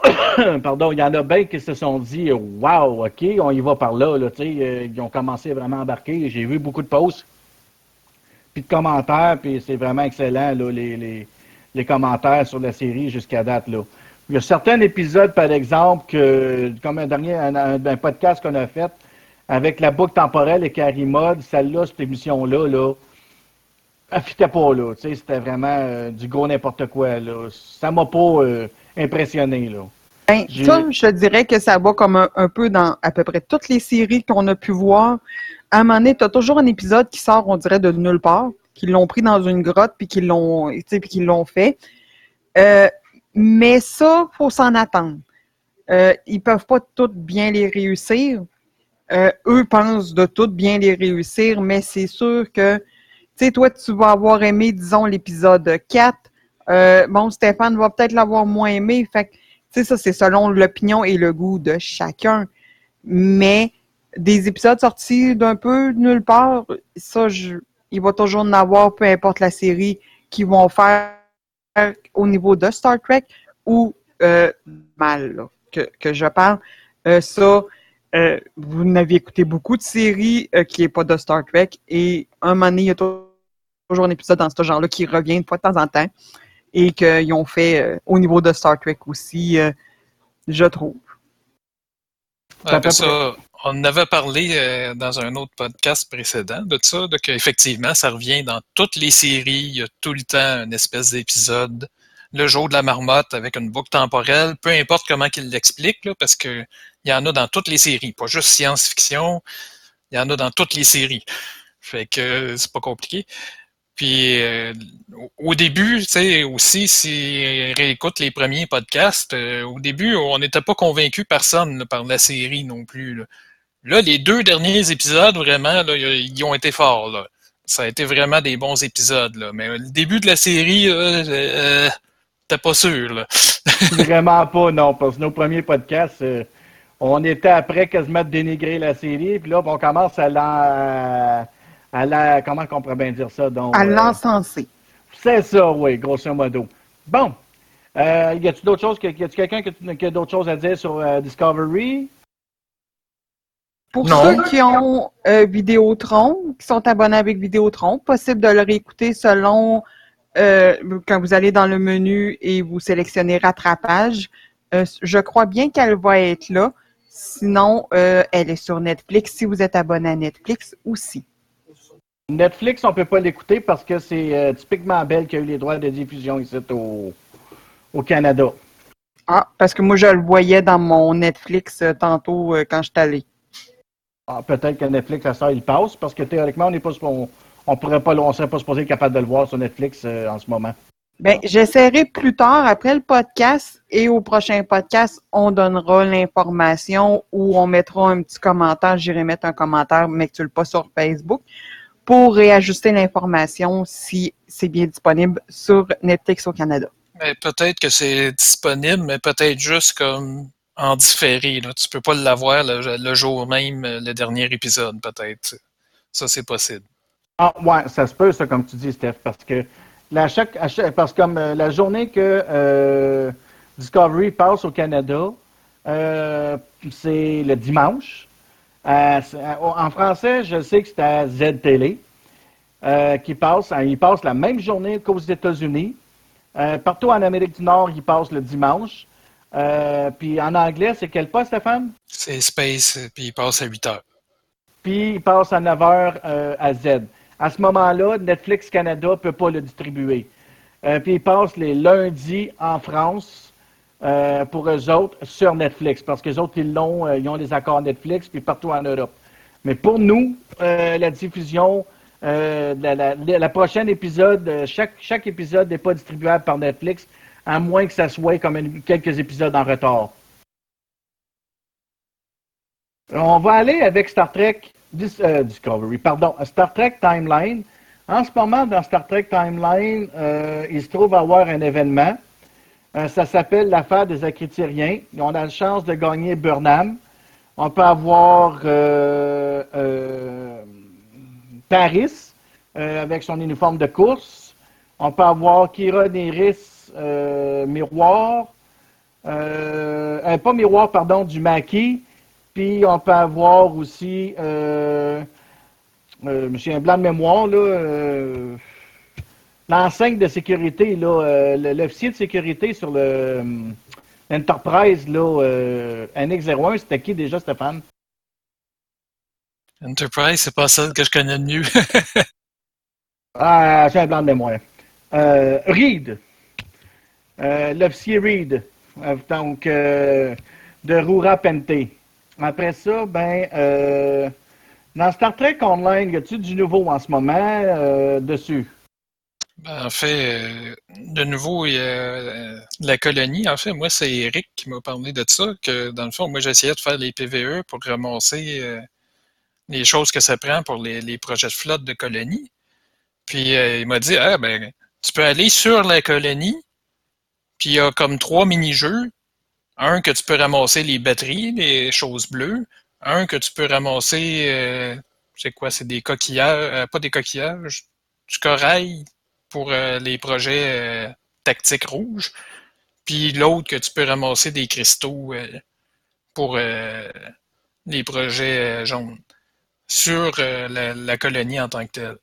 Pardon, il y en a bien qui se sont dit Waouh, OK, on y va par là. là euh, ils ont commencé vraiment à embarquer. J'ai vu beaucoup de posts puis de commentaires, puis c'est vraiment excellent, là, les, les, les commentaires sur la série jusqu'à date. Là. Il y a certains épisodes, par exemple, que, comme un dernier un, un- un podcast qu'on a fait avec la boucle temporelle et Carrie Mode, celle-là, cette émission-là, là, elle fitait pas, là. C'était vraiment euh, du gros n'importe quoi, là. Ça m'a pas euh, impressionné, là. Ben, je te dirais que ça va comme un, un peu dans à peu près toutes les séries qu'on a pu voir. À un moment donné, tu as toujours un épisode qui sort, on dirait, de nulle part, qu'ils l'ont pris dans une grotte puis qu'ils l'ont qu'ils l'ont fait. Euh, mais ça, faut s'en attendre. Euh, ils peuvent pas toutes bien les réussir. Euh, eux pensent de toutes bien les réussir, mais c'est sûr que, tu sais, toi, tu vas avoir aimé, disons, l'épisode 4. Euh, bon, Stéphane va peut-être l'avoir moins aimé. Fait que, tu sais, ça, c'est selon l'opinion et le goût de chacun. Mais des épisodes sortis d'un peu nulle part, ça, je, il va toujours en avoir, peu importe la série, qui vont faire au niveau de Star Trek ou euh, mal, que, que je parle. Euh, ça, euh, vous n'avez écouté beaucoup de séries qui n'est pas de Star Trek et un moment donné, il y a toujours un épisode dans ce genre-là qui revient une fois de temps en temps et qu'ils ont fait au niveau de Star Trek aussi, je trouve. Ça, on avait parlé euh, dans un autre podcast précédent de ça, de qu'effectivement, ça revient dans toutes les séries. Il y a tout le temps une espèce d'épisode, le jour de la marmotte avec une boucle temporelle, peu importe comment qu'il l'explique, là, parce que il y en a dans toutes les séries, pas juste science-fiction, il y en a dans toutes les séries. Fait que euh, c'est pas compliqué. Puis euh, au- début, tu sais, aussi, si on réécoute les premiers podcasts, au début, on n'était pas convaincu personne par la série non plus. Là, les deux derniers épisodes, vraiment, là, ils ont été forts. Là. Ça a été vraiment des bons épisodes. Là. Mais euh, le début de la série, là, euh, t'es pas sûr. Là. Vraiment pas, non, parce que nos premiers podcasts, euh, on était après quasiment de dénigrer la série, puis là, on commence à la, à la, comment on pourrait bien dire ça, donc, À euh, l'encenser. c'est ça, oui, grosso modo. Bon, euh, y a-tu d'autres choses, que- y a-tu quelqu'un qui a- qui a d'autres choses à dire sur euh, Discovery? Pour Non. ceux qui ont euh, Vidéotron, qui sont abonnés avec Vidéotron, possible de le réécouter selon euh, quand vous allez dans le menu et vous sélectionnez rattrapage. Euh, je crois bien qu'elle va être là. Sinon, euh, elle est sur Netflix si vous êtes abonné à Netflix aussi. Netflix, on peut pas l'écouter parce que c'est euh, typiquement Bell qui a eu les droits de diffusion ici au, au Canada. Ah, parce que moi, je le voyais dans mon Netflix euh, tantôt euh, quand je suis allé. Ah, Peut-être que Netflix, à ça, il passe, parce que théoriquement, on n'est pas, on, on pourrait pas, on serait pas supposé être capable de le voir sur Netflix euh, en ce moment. Ben, j'essaierai plus tard, après le podcast, et au prochain podcast, on donnera l'information ou on mettra un petit commentaire. J'irai mettre un commentaire, mais que tu le pas sur Facebook, pour réajuster l'information si c'est bien disponible sur Netflix au Canada. Mais peut-être que c'est disponible, mais peut-être juste comme en différé. Là. Tu peux pas l'avoir le, jour même, euh, le dernier épisode, peut-être. Ça, c'est possible. Ah, ouais, ça se peut, ça, comme tu dis, Steph, parce que la chaque, parce comme euh, la journée que euh, Discovery passe au Canada, c'est le dimanche. En français, je sais que c'est à Z-Télé, qui passe, hein, il passe la même journée qu'aux États-Unis. Partout en Amérique du Nord, il passe le dimanche. Euh, puis en anglais, c'est quel pas, Stéphane? C'est Space, puis il passe à 8 heures. puis il passe à 9 heures euh, à Z. À ce moment-là, Netflix Canada ne peut pas le distribuer. Euh, puis il passe les lundis en France pour eux autres sur Netflix, parce que les autres, ils l'ont, ils ont les accords Netflix, puis partout en Europe. Mais pour nous, la diffusion, la, la- la prochaine épisode, chaque, chaque épisode n'est pas distribuable par Netflix à moins que ça soit comme quelques épisodes en retard. On va aller avec Star Trek euh, Discovery, pardon, Star Trek Timeline. En ce moment, dans Star Trek Timeline, euh, il se trouve avoir un événement. Euh, ça s'appelle l'affaire des Acritériens. On a la chance de gagner Burnham. On peut avoir Paris avec son uniforme de course. On peut avoir Kira Neris euh, Miroir. Euh, pas Miroir, pardon, du Maquis. Puis on peut avoir aussi, euh, j'ai un blanc de mémoire, là, l'enseigne de sécurité, là, l'officier de sécurité sur le euh, Enterprise, là, euh, NX-01, c'était qui déjà, Stéphane? Enterprise, c'est pas celle que je connais le mieux. Ah, j'ai un blanc de mémoire. Euh, Reed. Euh, L'officier Reed. Euh, donc, euh, de Rura Pente. Après ça, ben, dans Star Trek Online, y a-tu du nouveau en ce moment dessus? Ben, en fait, de nouveau, il y a la colonie. En fait, moi, c'est Eric qui m'a parlé de ça, que dans le fond, moi, j'essayais de faire les PVE pour ramasser les choses que ça prend pour les, les projets de flotte de colonie. Puis, il m'a dit, ah, ben, tu peux aller sur la colonie, puis il y a comme trois mini-jeux. Un que tu peux ramasser les batteries, les choses bleues. Un que tu peux ramasser, euh, c'est quoi, c'est des coquillages, euh, pas des coquillages, du corail pour euh, les projets euh, tactiques rouges. Puis l'autre que tu peux ramasser des cristaux pour les projets jaunes sur la, la colonie en tant que telle.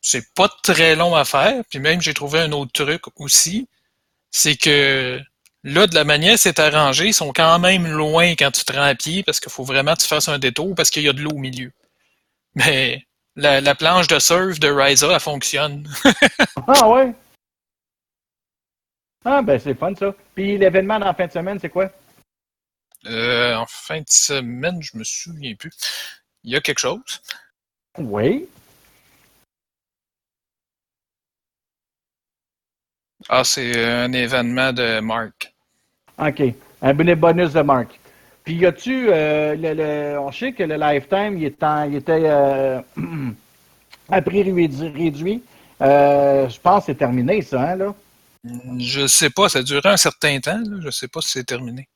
C'est pas très long à faire. Puis même, j'ai trouvé un autre truc aussi. C'est que là, de la manière c'est arrangé, ils sont quand même loin quand tu te rends à pied parce qu'il faut vraiment que tu fasses un détour parce qu'il y a de l'eau au milieu. Mais la, la planche de surf de Ryza, elle fonctionne. Ah ouais? Ah ben c'est fun ça. Puis l'événement la fin de semaine, c'est quoi? Euh, en fin de semaine, je me souviens plus. Il y a quelque chose? Oui. Ah, c'est un événement de Mark. OK. Un bonus de Marc. Puis y a-tu euh, le, le- on sait que le lifetime il, est en- il était euh, à prix réduit. Euh, je pense que c'est terminé ça, hein, là. Je sais pas, ça a duré un certain temps. Là. Je sais pas si c'est terminé.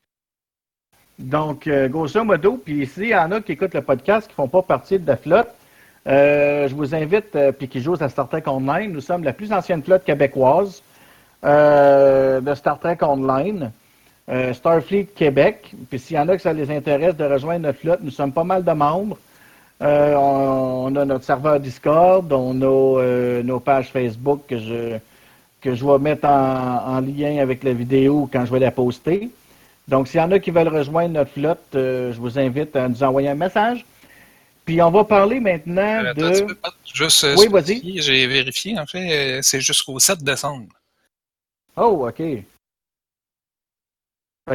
Donc, euh, grosso modo, puis s'il y en a qui écoutent le podcast qui font pas partie de la flotte, je vous invite, puis qui jouent à Star Trek Online, nous sommes la plus ancienne flotte québécoise de Star Trek Online, euh, Starfleet Québec. Puis s'il y en a que ça les intéresse de rejoindre notre flotte, nous sommes pas mal de membres. Euh, on, on a notre serveur Discord, on a euh, nos pages Facebook que je, que je vais mettre en, en lien avec la vidéo quand je vais la poster. Donc, s'il y en a qui veulent rejoindre notre flotte, euh, je vous invite à nous envoyer un message. Puis, on va parler maintenant Euh, attends de... Juste euh, Oui, spécifier, J'ai vérifié, en fait, euh, c'est jusqu'au 7 décembre. Oh, OK. Fait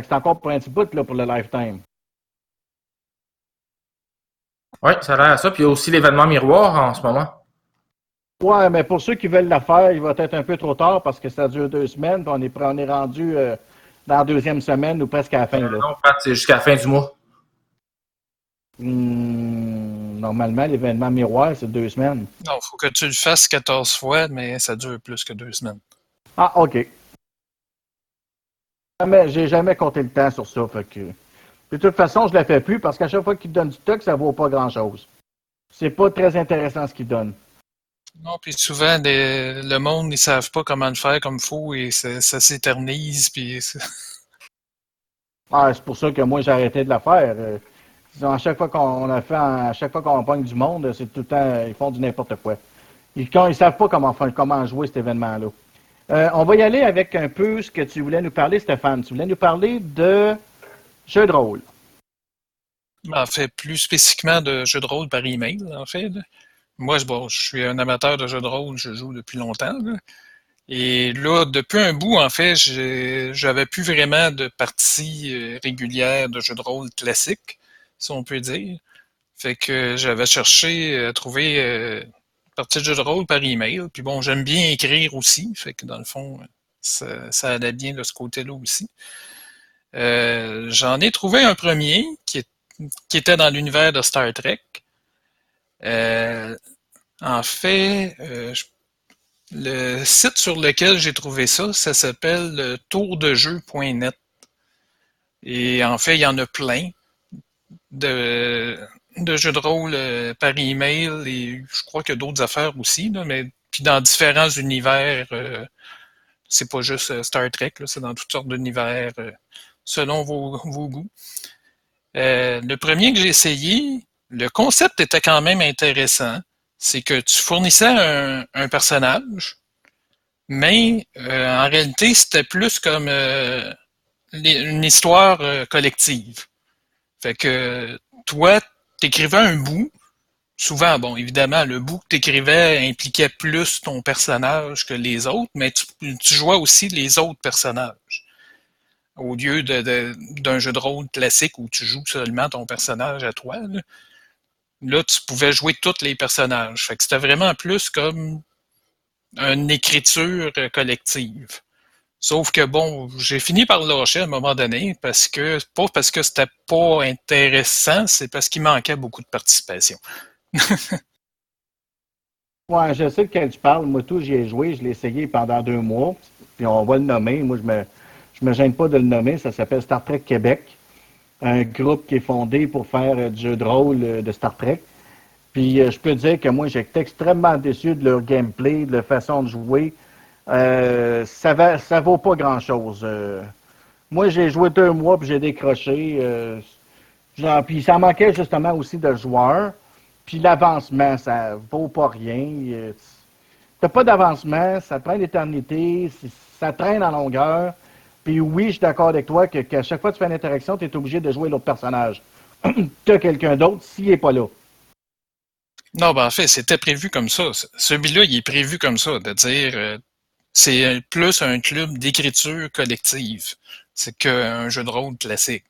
que c'est encore pour un petit bout, là, pour le lifetime. Oui, ça a l'air à ça. Puis il y a aussi l'événement miroir en ce moment. Ouais, mais pour ceux qui veulent la faire, il va être un peu trop tard parce que ça dure deux semaines, puis on est, on est rendu euh, dans la deuxième semaine ou presque à la fin, là. Non, Pat, c'est jusqu'à la fin du mois. Hmm, normalement, l'événement miroir, c'est deux semaines. Non, il faut que tu le fasses 14 fois, mais ça dure plus que deux semaines. Ah, OK. Jamais- J'ai jamais compté le temps sur ça. Fait que... De toute façon, je ne la fais plus parce qu'à chaque fois qu'il donne du stock, ça vaut pas grand-chose. C'est pas très intéressant ce qu'il donne. Non, puis souvent, le monde, ils savent pas comment le faire comme il faut et ça, ça s'éternise. Puis c'est- Ah, c'est pour ça que moi, j'ai arrêté de la faire. Euh, disons, à chaque fois qu'on a fait, à chaque fois qu'on pogne du monde, c'est tout le temps, ils font du n'importe quoi. Ils, quand, ils savent pas comment jouer cet événement-là. Euh, on va y aller avec un peu ce que tu voulais nous parler, Stéphane. Tu voulais nous parler de jeux de rôle. en fait, plus spécifiquement de jeux de rôle par email, en fait. Moi, je- suis un amateur de jeux de rôle, je joue depuis longtemps. Et là, depuis un bout, en fait, j'avais plus vraiment de parties euh, régulières de jeux de rôle classiques, si on peut dire. Fait que j'avais cherché à trouver partie de rôle par email. Puis bon, j'aime bien écrire aussi. Fait que dans le fond, ça, allait bien de ce côté-là aussi. Euh, J'en ai trouvé un premier qui était dans l'univers de Star Trek. Euh, en fait, euh, le site sur lequel j'ai trouvé ça, ça s'appelle tourdejeu.net. Et en fait, il y en a plein de, de jeux de rôle euh, par email et je crois a d'autres affaires aussi, là, mais puis dans différents univers. Euh, c'est pas juste euh, Star Trek, c'est dans toutes sortes d'univers selon vos, vos goûts. le premier que j'ai essayé, le concept était quand même intéressant. C'est que tu fournissais un, un personnage, mais en réalité, c'était plus comme une histoire collective. Fait que toi, t'écrivais un bout. Souvent, bon, évidemment, le bout que t'écrivais impliquait plus ton personnage que les autres, mais tu, jouais aussi les autres personnages. Au lieu d'un jeu de rôle classique où tu joues seulement ton personnage à toi, là, là tu pouvais jouer tous les personnages. Fait c'était vraiment plus comme une écriture collective. Sauf que bon, j'ai fini par lâcher à un moment donné parce que pas parce que c'était pas intéressant, c'est parce qu'il manquait beaucoup de participation. ouais, je sais de quel tu parles. Moi, tout, j'y ai joué, je l'ai essayé pendant deux mois. Puis on va le nommer. Moi, je me, je me gêne pas de le nommer. Ça s'appelle Star Trek Québec. Un groupe qui est fondé pour faire euh, du jeu de rôle euh, de Star Trek. Puis euh, je peux dire que moi, j'étais extrêmement déçu de leur gameplay, de leur façon de jouer. Euh, ça va, vaut pas grand-chose. Euh, moi, j'ai joué deux mois puis j'ai décroché. Euh, puis ça manquait justement aussi de joueurs. Puis l'avancement, ça vaut pas rien. T'as pas d'avancement, ça traîne l'éternité, ça traîne en longueur. Puis oui, je suis d'accord avec toi que qu'à chaque fois que tu fais une interaction, tu es obligé de jouer l'autre personnage. tu as quelqu'un d'autre s'il n'est pas là. Non, ben en fait, c'était prévu comme ça. Celui-là, il est prévu comme ça, de dire c'est plus un club d'écriture collective. C'est qu'un jeu de rôle classique.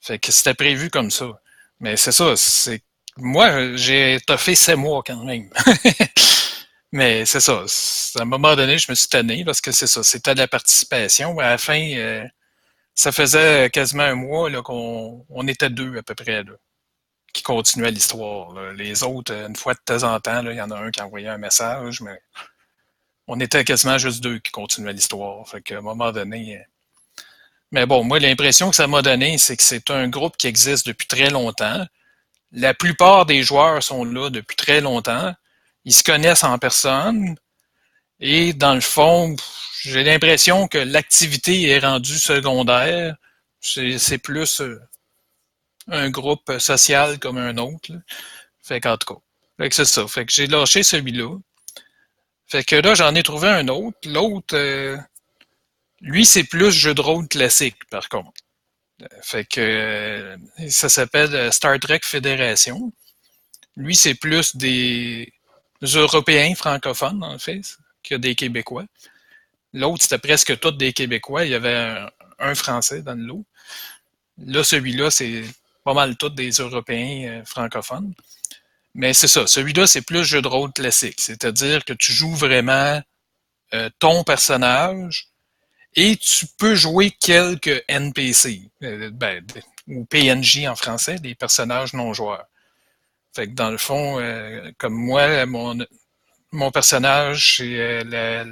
Fait que c'était prévu comme ça. Mais c'est ça, c'est. Moi, j'ai toffé sept mois quand même. Mais c'est ça. À un moment donné, je me suis tanné parce que c'est ça. C'était de la participation. À la fin, euh, ça faisait quasiment un mois qu'on on était deux à peu près là, qui continuaient l'histoire. Les autres, une fois de temps en temps, il y en a un qui envoyait un message, mais on était quasiment juste deux qui continuaient l'histoire. Fait qu'à un moment donné. Euh, mais bon, moi, l'impression que ça m'a donné, c'est que c'est un groupe qui existe depuis très longtemps. La plupart des joueurs sont là depuis très longtemps. Ils se connaissent en personne. Et dans le fond, j'ai l'impression que l'activité est rendue secondaire. C'est plus euh, un groupe social comme un autre. Fait qu'en tout cas. Fait que c'est ça. Fait que j'ai lâché celui-là. Fait que là, j'en ai trouvé un autre. L'autre, euh, lui, c'est plus jeu de rôle classique, par contre. Fait que euh, ça s'appelle Star Trek Fédération. Lui, c'est plus des Européens francophones, en fait, que des Québécois. L'autre, c'était presque tous des Québécois. Il y avait un, Français dans le lot. Là, celui-là, c'est pas mal tous des Européens euh, francophones. Mais c'est ça. Celui-là, c'est plus jeu de rôle classique. C'est-à-dire que tu joues vraiment euh, ton personnage et tu peux jouer quelques NPC, euh, ben, ou PNJ en français, des personnages non joueurs. Fait que dans le fond, euh, comme moi, mon, mon personnage, c'est la,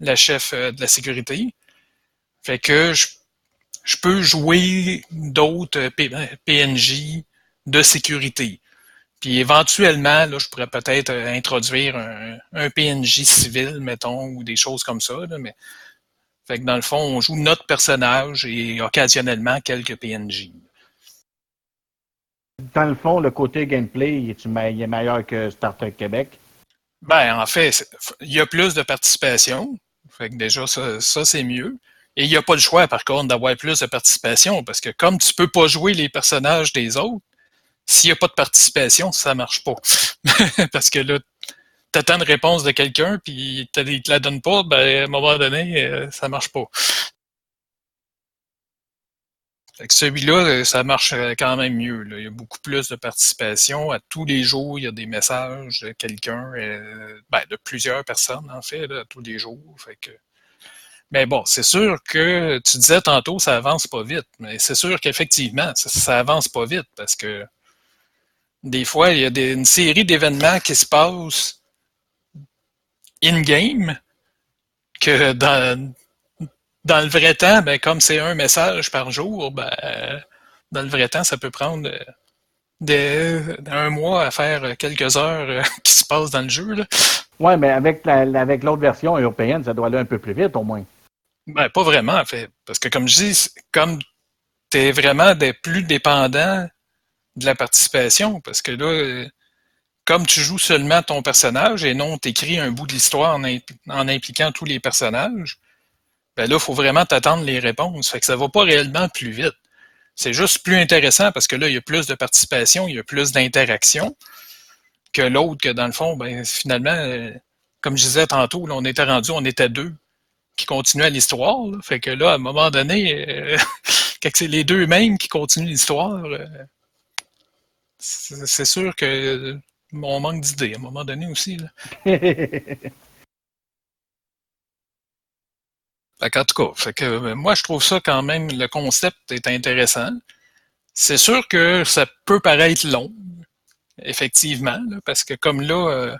la, chef de la sécurité. Fait que je, je peux jouer d'autres PNJ de sécurité. Puis éventuellement, là, je pourrais peut-être euh, introduire un, un, PNJ civil, mettons, ou des choses comme ça. Là, mais fait que dans le fond, on joue notre personnage et occasionnellement quelques PNJ. Dans le fond, le côté gameplay, il est, il est meilleur que Star Trek Québec? Ben, en fait, il y a plus de participation. Fait que déjà, ça, ça c'est mieux. Et il n'y a pas le choix, par contre, d'avoir plus de participation, parce que comme tu peux pas jouer les personnages des autres, s'il n'y a pas de participation, ça marche pas. Parce que là, tu attends une réponse de quelqu'un, puis il ne te la donne pas, ben, à un moment donné, euh, ça marche pas. celui-là, euh, ça marche euh, quand même mieux. Il y a beaucoup plus de participation. À tous les jours, il y a des messages de quelqu'un, ben, de plusieurs personnes, en fait, à tous les jours. Mais bon, c'est sûr que tu disais tantôt, ça avance pas vite. Mais c'est sûr qu'effectivement, ça, ça avance pas vite parce que des fois, il y a des- une série d'événements qui se passent in-game que dans, dans le vrai temps, ben, comme c'est un message par jour, ben, dans le vrai temps, ça peut prendre euh, des- un mois à faire quelques heures euh, qui se passent dans le jeu. Ouais, mais avec la- la- avec l'autre version européenne, ça doit aller un peu plus vite au moins. Ben, pas vraiment, en fait. Parce que comme je dis, comme tu es vraiment des plus dépendant de la participation, parce que là, euh, comme tu joues seulement ton personnage et non t'écris un bout de l'histoire en, impli- en impliquant tous les personnages, ben là, il faut vraiment t'attendre les réponses. Fait que ça va pas réellement plus vite. C'est juste plus intéressant parce que là, il y a plus de participation, il y a plus d'interaction que l'autre, que dans le fond, ben, finalement, euh, comme je disais tantôt, on était rendu, on était deux qui continuaient l'histoire. Fait que là, à un moment donné, euh, c'est les deux mêmes qui continuent l'histoire, c'est sûr que euh, on manque d'idées à un moment donné aussi. Là. Qu'en tout cas, fait que, euh, moi, je trouve ça quand même, le concept est intéressant. C'est sûr que ça peut paraître long, effectivement, là, parce que comme là, euh,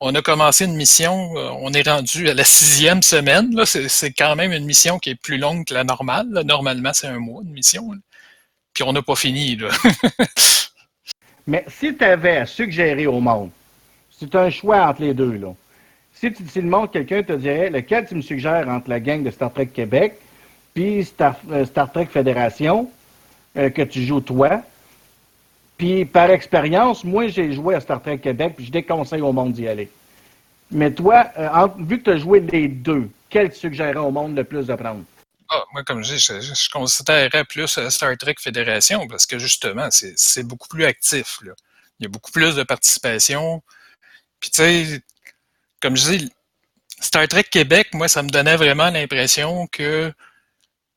on a commencé une mission, on est rendu à la sixième semaine. là. C'est quand même une mission qui est plus longue que la normale. là. Normalement, c'est un mois de mission. là. Puis on n'a pas fini. Là. Mais si tu avais à suggérer au monde, c'est un choix entre les deux, là. Si, tu, le monde, quelqu'un te dirait, lequel tu me suggères entre la gang de Star Trek Québec puis Star, euh, Trek Fédération euh, que tu joues toi, puis par expérience, moi j'ai joué à Star Trek Québec, puis je déconseille au monde d'y aller. Mais toi, euh, vu que tu as joué les deux, quel tu suggérerais au monde le plus de prendre? Ah, moi, comme je dis, je, je- considérerais plus euh, Star Trek Fédération parce que justement, c'est beaucoup plus actif. Là. Il y a beaucoup plus de participation. Puis tu sais, comme je dis, Star Trek Québec, moi, ça me donnait vraiment l'impression que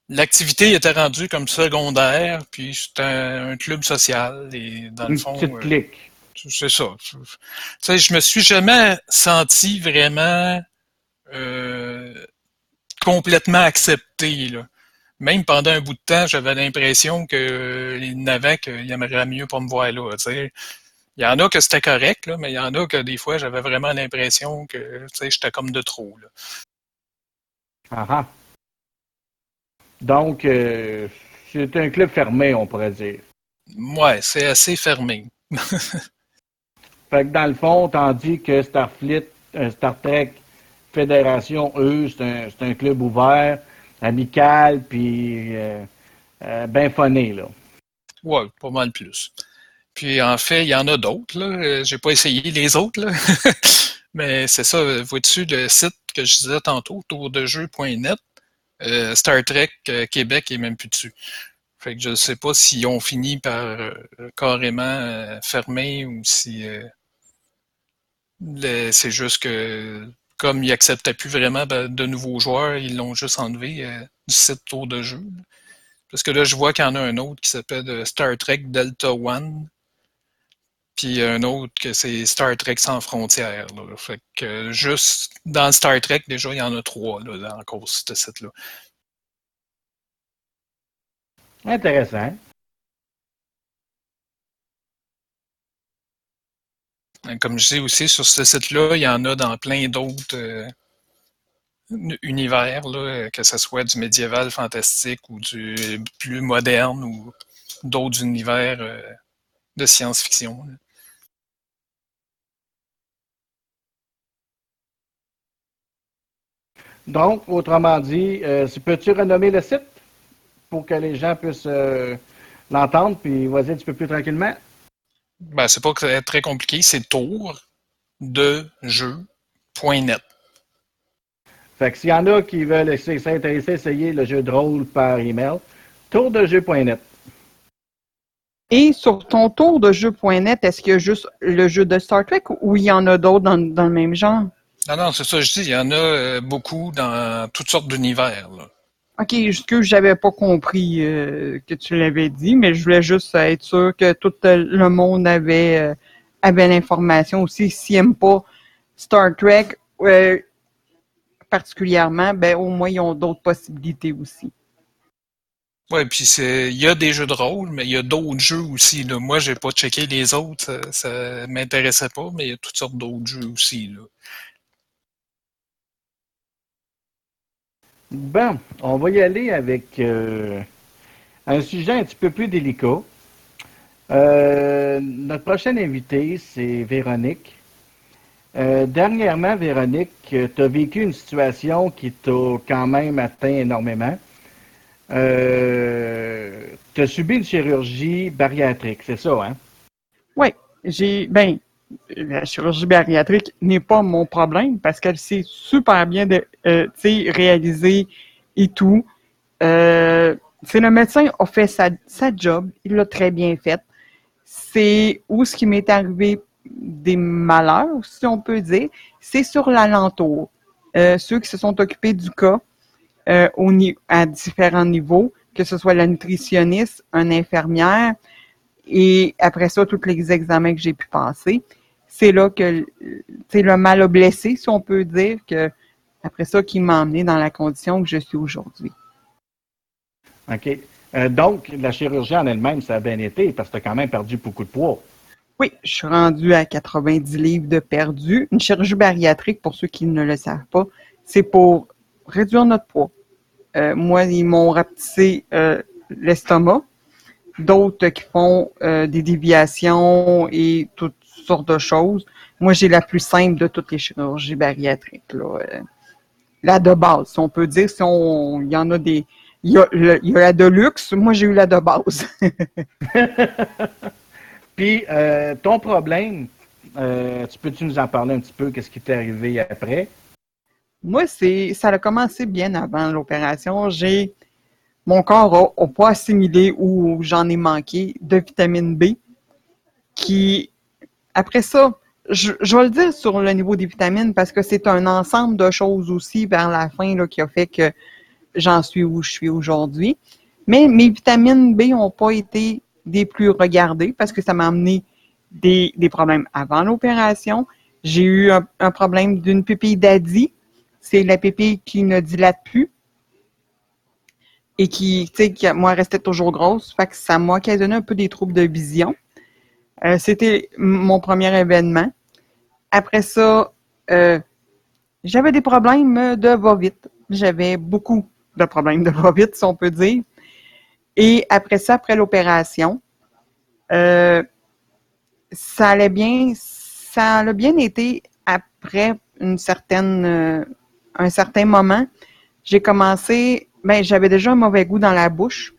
l'activité était rendue comme secondaire, puis c'était un, un club social. Et dans le Une fond, petite euh, clique. c'est ça. Tu sais, je me suis jamais senti vraiment euh, complètement accepté. Là. Même pendant un bout de temps, j'avais l'impression qu'il n'avait qu'il aimerait mieux pas me voir là. Il y en a que c'était correct, là, mais il y en a que des fois, j'avais vraiment l'impression que j'étais comme de trop. Là. Ah ah. Donc, euh, c'est un club fermé, on pourrait dire. Ouais, c'est assez fermé. Fait que dans le fond, tandis que Starfleet, euh, Star Trek Fédération, eux, c'est un, c'est un club ouvert, amical, puis euh, euh, bien phoné, là. Ouais, pas mal plus. Puis en fait, il y en a d'autres. là. Euh, J'ai pas essayé les autres, là. mais c'est ça. Vois-tu le site que je disais tantôt, tourdejeu.net, Star Trek Québec est même plus dessus. Fait que je ne sais pas s'ils ont fini par carrément fermer ou si c'est juste que comme ils acceptaient plus vraiment ben, de nouveaux joueurs, ils l'ont juste enlevé euh, du site Tour de jeu. Parce que là, je vois qu'il y en a un autre qui s'appelle euh, Star Trek Delta One. Puis un autre que c'est Star Trek sans frontières. Fait que juste dans Star Trek, déjà, il y en a trois là, dans- en cause de ce site-là. Intéressant. Comme je dis aussi, sur ce site-là, il y en a dans plein d'autres euh, uni- univers, que ce soit du médiéval fantastique ou du plus moderne ou d'autres univers euh, de science-fiction. Donc, autrement dit, euh, peux-tu renommer le site pour que les gens puissent l'entendre, puis vas-y un petit peu plus tranquillement? Ben, c'est pas que- très compliqué, c'est tour de jeu.net. Fait que s'il y en a qui veulent essayer- s'intéresser, essayer le jeu de rôle par email, tourdejeu.net. Et sur ton tour de jeu.net, est-ce qu'il y a juste le jeu de Star Trek ou il y en a d'autres dans, dans le même genre? Non, non, c'est ça, que je dis, il y en a euh, beaucoup dans toutes sortes d'univers. là. Ok, que j'avais pas compris euh, que tu l'avais dit, mais je voulais juste être sûr que tout euh, le monde avait, euh, avait l'information aussi. S'ils n'aiment pas Star Trek, particulièrement, ben au moins ils ont d'autres possibilités aussi. Oui, puis c'est il y a des jeux de rôle, mais il y a d'autres jeux aussi. Là. Moi, j'ai pas checké les autres, ça, ça m'intéressait pas, mais il y a toutes sortes d'autres jeux aussi. Bon, on va y aller avec euh, un sujet un petit peu plus délicat. Euh, notre prochaine invitée, c'est Véronique. Euh, dernièrement, Véronique, tu as vécu une situation qui t'a quand même atteint énormément. Euh, tu as subi une chirurgie bariatrique, c'est ça, hein? Oui, j'ai. Ben, la chirurgie bariatrique n'est pas mon problème parce qu'elle s'est super bien euh, réalisée et tout. Euh, le médecin a fait sa, job, il l'a très bien fait. C'est où ce qui m'est arrivé des malheurs, si on peut dire, c'est sur l'alentour. Euh, ceux qui se sont occupés du cas euh, à différents niveaux, que ce soit la nutritionniste, un infirmière, et après ça, tous les examens que j'ai pu passer. C'est là que c'est le mal a blessé, si on peut dire, que après ça, qui m'a emmené dans la condition que je suis aujourd'hui. OK. Euh, donc, la chirurgie en elle-même, ça a bien été parce que tu as quand même perdu beaucoup de poids. Oui, je suis rendue à 90 livres de perdu. Une chirurgie bariatrique, pour ceux qui ne le savent pas, c'est pour réduire notre poids. Euh, moi, ils m'ont rapetissé euh, l'estomac. D'autres qui font des déviations et toutes sortes de choses. Moi, j'ai la plus simple de toutes les chirurgies bariatriques. Là, la de base, si on peut dire. Si on, il y en a des, il y a, il y a la de luxe. Moi, j'ai eu la de base. Puis, euh, ton problème, euh, tu peux-tu nous en parler un petit peu? Qu'est-ce qui t'est arrivé après? Moi, c'est ça a commencé bien avant l'opération. J'ai mon corps n'a pas assimilé ou j'en ai manqué de vitamine B. Qui, après ça, je, vais le dire sur le niveau des vitamines parce que c'est un ensemble de choses aussi vers la fin là, qui a fait que j'en suis où je suis aujourd'hui. Mais mes vitamines B n'ont pas été des plus regardés parce que ça m'a amené des, problèmes avant l'opération. J'ai eu un, problème d'une pupille d'Adi. C'est la pupille qui ne dilate plus et qui, tu sais, moi, restait toujours grosse. Fait que ça m'a occasionné un peu des troubles de vision. Euh, C'était mon premier événement. Après ça, euh, j'avais des problèmes de va-vite. J'avais beaucoup de problèmes de va-vite, si on peut dire. Et après ça, après l'opération, euh, ça allait bien, ça a bien été après une certaine, un certain moment. J'ai commencé, ben, j'avais déjà un mauvais goût dans la bouche,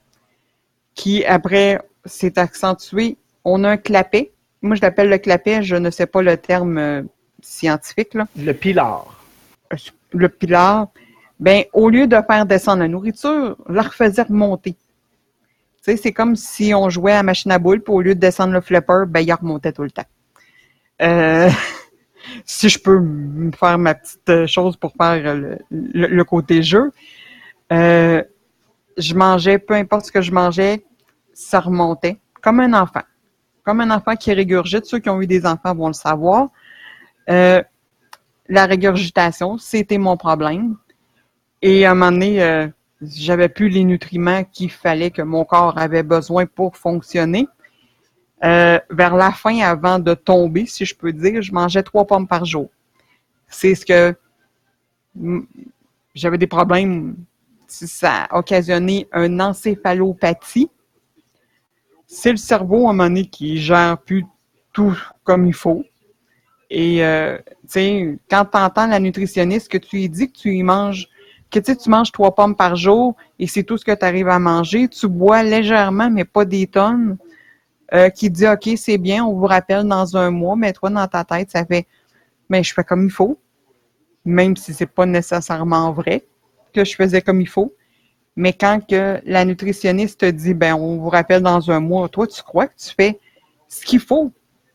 qui après s'est accentué. On a un clapet. Moi, je l'appelle le clapet, je ne sais pas le terme euh, scientifique. Là. Le pilar. Le pilar. Ben, au lieu de faire descendre la nourriture, la refaisait remonter. Tu sais, c'est comme si on jouait à machine à boules, puis au lieu de descendre le flipper, ben, il remontait tout le temps. Euh, si je peux faire ma petite chose pour faire le, le, le côté jeu, euh, je mangeais, peu importe ce que je mangeais, ça remontait, comme un enfant. Comme un enfant qui régurgite. Ceux qui ont eu des enfants vont le savoir. Euh, la régurgitation, c'était mon problème. Et à un moment donné, euh, j'avais plus les nutriments qu'il fallait que mon corps avait besoin pour fonctionner. Euh, vers la fin, avant de tomber, si je peux dire, je mangeais trois pommes par jour. C'est ce que j'avais des problèmes. Ça a occasionné une encéphalopathie. C'est le cerveau, à un moment donné, qui gère plus tout comme il faut. Et, euh, quand tu entends la nutritionniste que tu lui dis que tu y manges que tu manges trois pommes par jour et c'est tout ce que tu arrives à manger, tu bois légèrement, mais pas des tonnes, euh, qui dit OK, c'est bien, on vous rappelle dans un mois, mais toi, dans ta tête, ça fait Mais je fais comme il faut, même si c'est pas nécessairement vrai que je faisais comme il faut. Mais quand que la nutritionniste te dit ben on vous rappelle dans un mois, toi, tu crois que tu fais ce qu'il faut,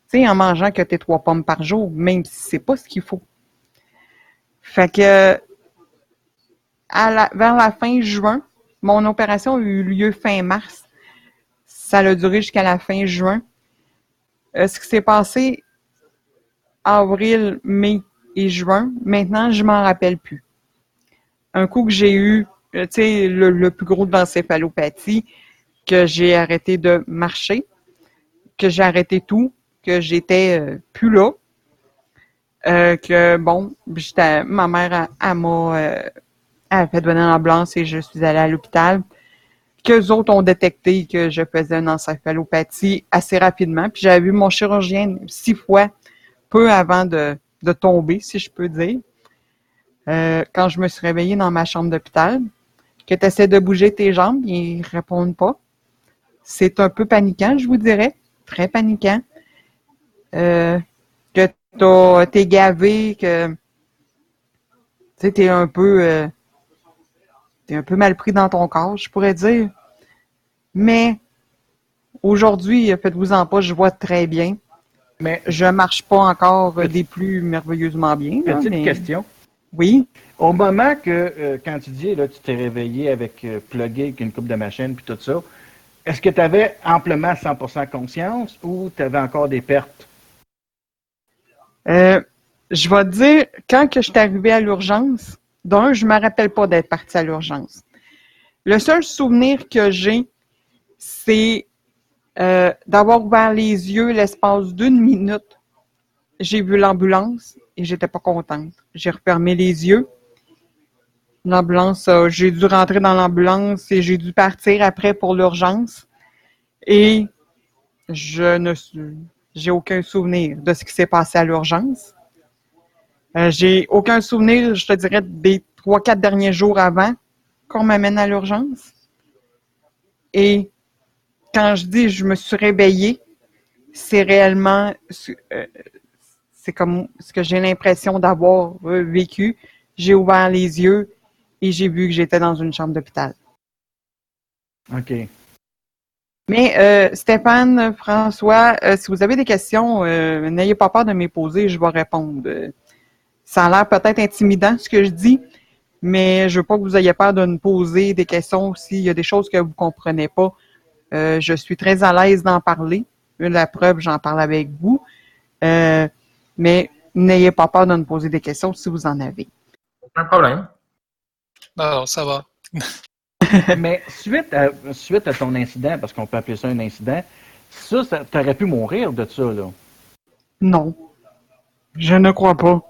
tu sais, en mangeant que tes trois pommes par jour, même si c'est pas ce qu'il faut. Fait que vers la fin juin. Mon opération a eu lieu fin mars. Ça a duré jusqu'à la fin juin. Euh, ce qui s'est passé avril, mai et juin, maintenant, je m'en rappelle plus. un coup que j'ai eu, tu sais, le, plus gros de l'encéphalopathie, que j'ai arrêté de marcher, que j'ai arrêté tout, que j'étais euh, plus là, euh, que bon, ma mère, elle, m'a euh, fait donner l'ambulance et je suis allée à l'hôpital. Qu'eux autres ont détecté que je faisais une encéphalopathie assez rapidement. Puis j'avais vu mon chirurgien six fois, peu avant de, tomber, si je peux dire. Euh, quand je me suis réveillée dans ma chambre d'hôpital, que tu essaies de bouger tes jambes, ils répondent pas. C'est un peu paniquant, je vous dirais. Très paniquant. Euh, que t'as- t'es gavé, que tu t'es un peu euh, t'es un peu mal pris dans ton corps, je pourrais dire. Mais aujourd'hui, faites-vous-en pas, je vois très bien. Mais Je marche pas encore des plus merveilleusement bien. là, petite mais- question. Oui. Au moment que, euh, quand tu dis, là, tu t'es réveillé avec euh, plugué avec une coupe de machine puis tout ça, est-ce que tu avais amplement 100% conscience ou tu avais encore des pertes? Euh, je vais te dire, quand que je suis arrivée à l'urgence, d'un, je me rappelle pas d'être partie à l'urgence. Le seul souvenir que j'ai, c'est euh, d'avoir ouvert les yeux l'espace d'une minute. J'ai vu l'ambulance et j'étais pas contente. J'ai refermé les yeux. L'ambulance, j'ai dû rentrer dans l'ambulance et j'ai dû partir après pour l'urgence. Et je ne j'ai aucun souvenir de ce qui s'est passé à l'urgence. Euh, j'ai aucun souvenir, je te dirais, des trois, quatre derniers jours avant qu'on m'amène à l'urgence. Et quand je dis je me suis réveillée, c'est réellement euh, c'est comme ce que j'ai l'impression d'avoir vécu. J'ai ouvert les yeux et j'ai vu que j'étais dans une chambre d'hôpital. OK. Mais euh, Stéphane, François, euh, si vous avez des questions, euh, n'ayez pas peur de me les poser, je vais répondre. Ça a l'air peut-être intimidant ce que je dis, mais je veux pas que vous ayez peur de me poser des questions s'il y a des choses que vous comprenez pas. Euh, je suis très à l'aise d'en parler. La preuve, j'en parle avec vous. Euh, mais n'ayez pas peur de me poser des questions si vous en avez. Aucun problème. Non, ça va. Mais suite à, suite à ton incident, parce qu'on peut appeler ça un incident, ça, ça t'aurais pu mourir de ça, là. Non, je ne crois pas.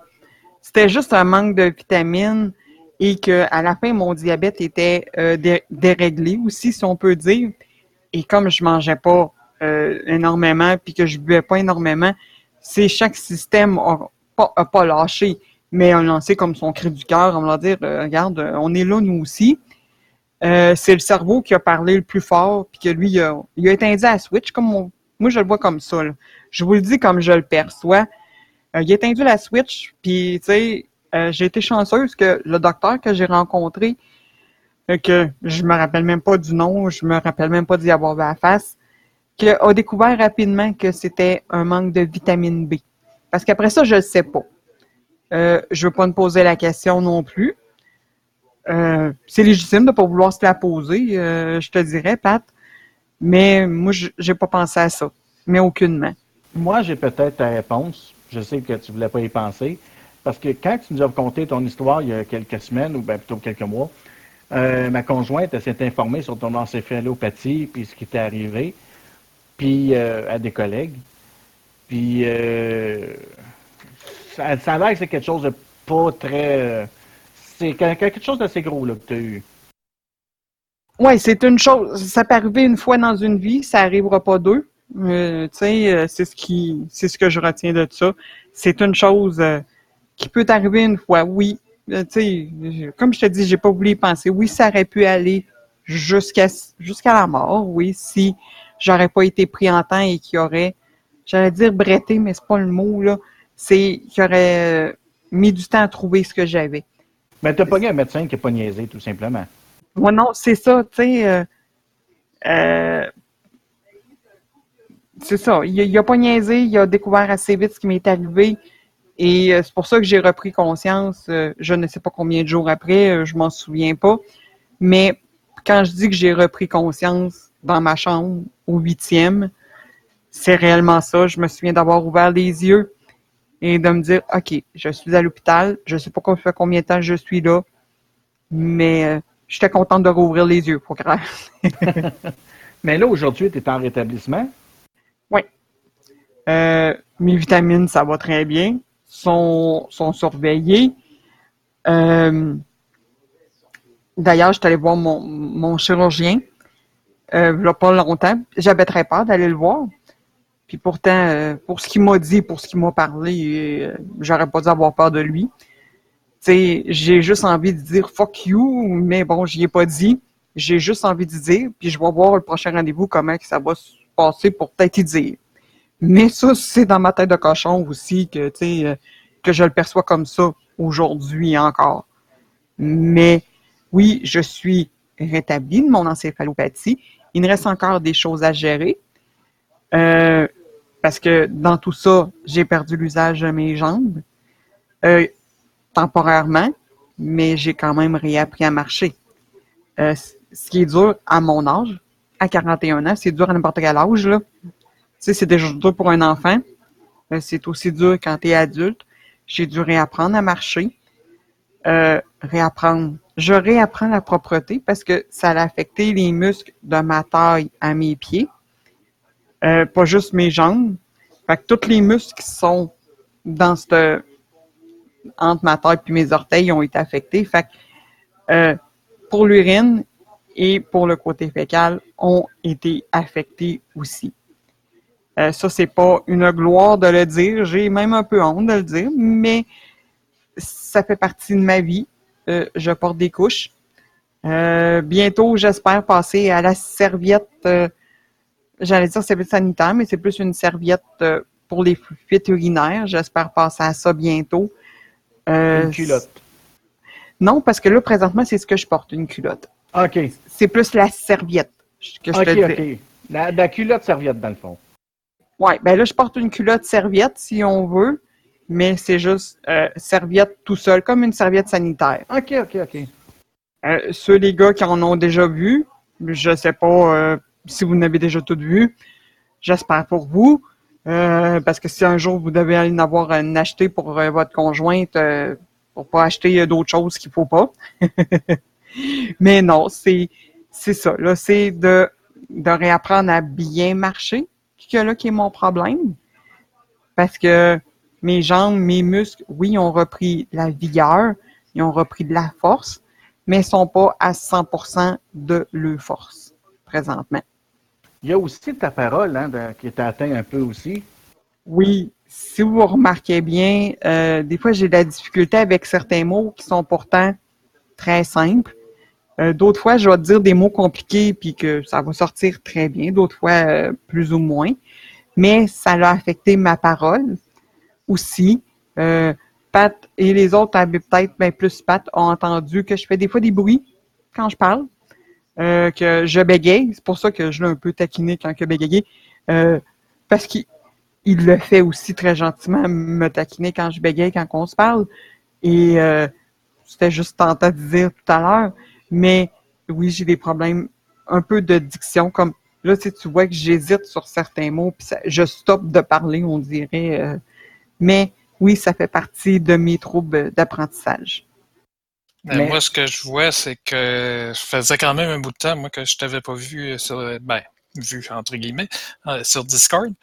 C'était juste un manque de vitamines et que à la fin, mon diabète était euh, dé- déréglé aussi, si on peut dire. Et comme je mangeais pas euh, énormément puis que je buvais pas énormément, c'est chaque système a pas, pas lâché, mais a lancé comme son cri du cœur, on va dire, euh, regarde, euh, on est là nous aussi. Euh, c'est le cerveau qui a parlé le plus fort, puis que lui, il a, éteint la switch, comme moi je le vois comme ça. Je vous le dis comme je le perçois. Il a éteint la switch, puis tu sais, j'ai été chanceuse que le docteur que j'ai rencontré, que je me rappelle même pas du nom, je me rappelle même pas d'y avoir vu la face, que a découvert rapidement que c'était un manque de vitamine B. Parce qu'après ça, je ne sais pas. Euh, je veux pas me poser la question non plus. Euh, c'est légitime de ne pas vouloir se la poser, euh, je te dirais, Pat. Mais moi, je- j'ai pas pensé à ça. Mais aucunement. Moi, j'ai peut-être ta réponse. Je sais que tu voulais pas y penser. Parce que quand tu nous as conté ton histoire il y a quelques semaines, ou bien plutôt quelques mois, ma conjointe s'est informée sur ton encéphalopathie, puis ce qui t'est arrivé, puis euh, à des collègues. Puis euh, ça, ça a l'air que c'est quelque chose de pas très... euh, c'est que- quelque chose d'assez gros là, que tu as eu. Oui, c'est une chose. Ça peut arriver une fois dans une vie, ça arrivera pas deux. Tu sais, c'est ce qui, c'est ce que je retiens de ça. C'est une chose qui peut arriver une fois. Oui, tu sais, comme je te dis, j'ai pas voulu y penser. Oui, ça aurait pu aller jusqu'à jusqu'à la mort. Oui, si j'aurais pas été pris en temps et qu'il y aurait, j'allais dire bretté, mais c'est pas le mot là. C'est qu'il aurait euh, mis du temps à trouver ce que j'avais. Mais t'as pas eu un médecin qui n'est pas niaisé, tout simplement. Moi, non, c'est ça, tu sais. euh, euh, c'est ça. Il, a- il a pas niaisé, il a découvert assez vite ce qui m'est arrivé. Et c'est pour ça que j'ai repris conscience. euh, je ne sais pas combien de jours après, je m'en souviens pas. Mais quand je dis que j'ai repris conscience dans ma chambre au huitième, c'est réellement ça. Je me souviens d'avoir ouvert les yeux et de me dire, OK, je suis à l'hôpital, je sais pas combien de temps je suis là. Mais euh, j'étais contente de rouvrir les yeux, pour clair. Mais là, aujourd'hui, tu es en rétablissement? Oui. Euh, mes vitamines, ça va très bien. Sont, sont surveillées. Euh, D'ailleurs, je suis allée voir mon, mon chirurgien euh, il pas longtemps. J'avais très peur d'aller le voir. Puis pourtant, euh, pour ce qu'il m'a dit, pour ce qu'il m'a parlé, euh, j'aurais pas dû avoir peur de lui. J'ai juste envie de dire fuck you, mais bon, j'y ai pas dit. J'ai juste envie de dire, puis je vais voir le prochain rendez-vous comment ça va se passer pour peut-être y dire. Mais ça, c'est dans ma tête de cochon aussi que, euh, que je le perçois comme ça aujourd'hui encore. Mais oui, je suis rétabli de mon encéphalopathie. Il me reste encore des choses à gérer. Euh, parce que dans tout ça, j'ai perdu l'usage de mes jambes euh, temporairement, mais j'ai quand même réappris à marcher. Euh, ce qui est dur à mon âge, à 41 ans, c'est dur à n'importe quel âge. Là. Tu sais, c'est déjà dur pour un enfant. C'est aussi dur quand tu es adulte. J'ai dû réapprendre à marcher. Euh, réapprendre. Je réapprends la propreté parce que ça a affecté les muscles de ma taille à mes pieds. Euh, pas juste mes jambes. Fait que tous les muscles qui sont dans cette entre ma taille et mes orteils ont été affectés. Fait que euh, pour l'urine et pour le côté fécal ont été affectés aussi. Euh, ça, c'est pas une gloire de le dire. J'ai même un peu honte de le dire, mais ça fait partie de ma vie. Euh, je porte des couches. Euh, bientôt, j'espère passer à la serviette. euh, J'allais dire serviette sanitaire, mais c'est plus une serviette pour les fuites urinaires. J'espère passer à ça bientôt. Une culotte. Non, parce que là, présentement, c'est ce que je porte, une culotte. OK. C'est plus la serviette que je OK, te dis. OK. La, la culotte serviette, dans le fond. Ouais, ben là, je porte une culotte serviette, si on veut, mais c'est juste euh, serviette tout seul, comme une serviette sanitaire. OK, OK, OK. Euh, ceux les gars qui en ont déjà vu, je sais pas euh, si vous n'avez déjà tout vu, j'espère pour vous, parce que si un jour vous devez aller en avoir un acheté pour votre conjointe, pour pas acheter d'autres choses qu'il faut pas. Mais non, c'est c'est ça. Là, c'est de de réapprendre à bien marcher, que là qui est mon problème, parce que mes jambes, mes muscles, oui, ont repris la vigueur, ils ont repris de la force, mais ils sont pas à 100% de leur force présentement. Il y a aussi ta parole hein, de- qui est atteinte un peu aussi. Oui, si vous remarquez bien, euh, des fois j'ai de la difficulté avec certains mots qui sont pourtant très simples. Euh, D'autres fois, je vais dire des mots compliqués puis que ça va sortir très bien. D'autres fois, euh, plus ou moins. Mais ça a affecté ma parole aussi. Euh, Pat et les autres, peut-être, ben plus Pat, ont entendu que je fais des fois des bruits quand je parle, euh, que je bégaye. C'est pour ça que je l'ai un peu taquiné quand que bégayer. Euh, parce qu'il il le fait aussi très gentiment, me taquiner quand je bégaye, quand on se parle. Et c'était juste tentant de dire tout à l'heure. Mais oui, j'ai des problèmes un peu de diction, comme là, tu tu vois que j'hésite sur certains mots, puis je stoppe de parler, on dirait. Mais oui, ça fait partie de mes troubles d'apprentissage. Ben, Mais- Moi, ce que je vois, c'est que je faisais quand même un bout de temps, moi, que je t'avais pas vu euh, sur, ben, vu, entre guillemets, euh, sur Discord.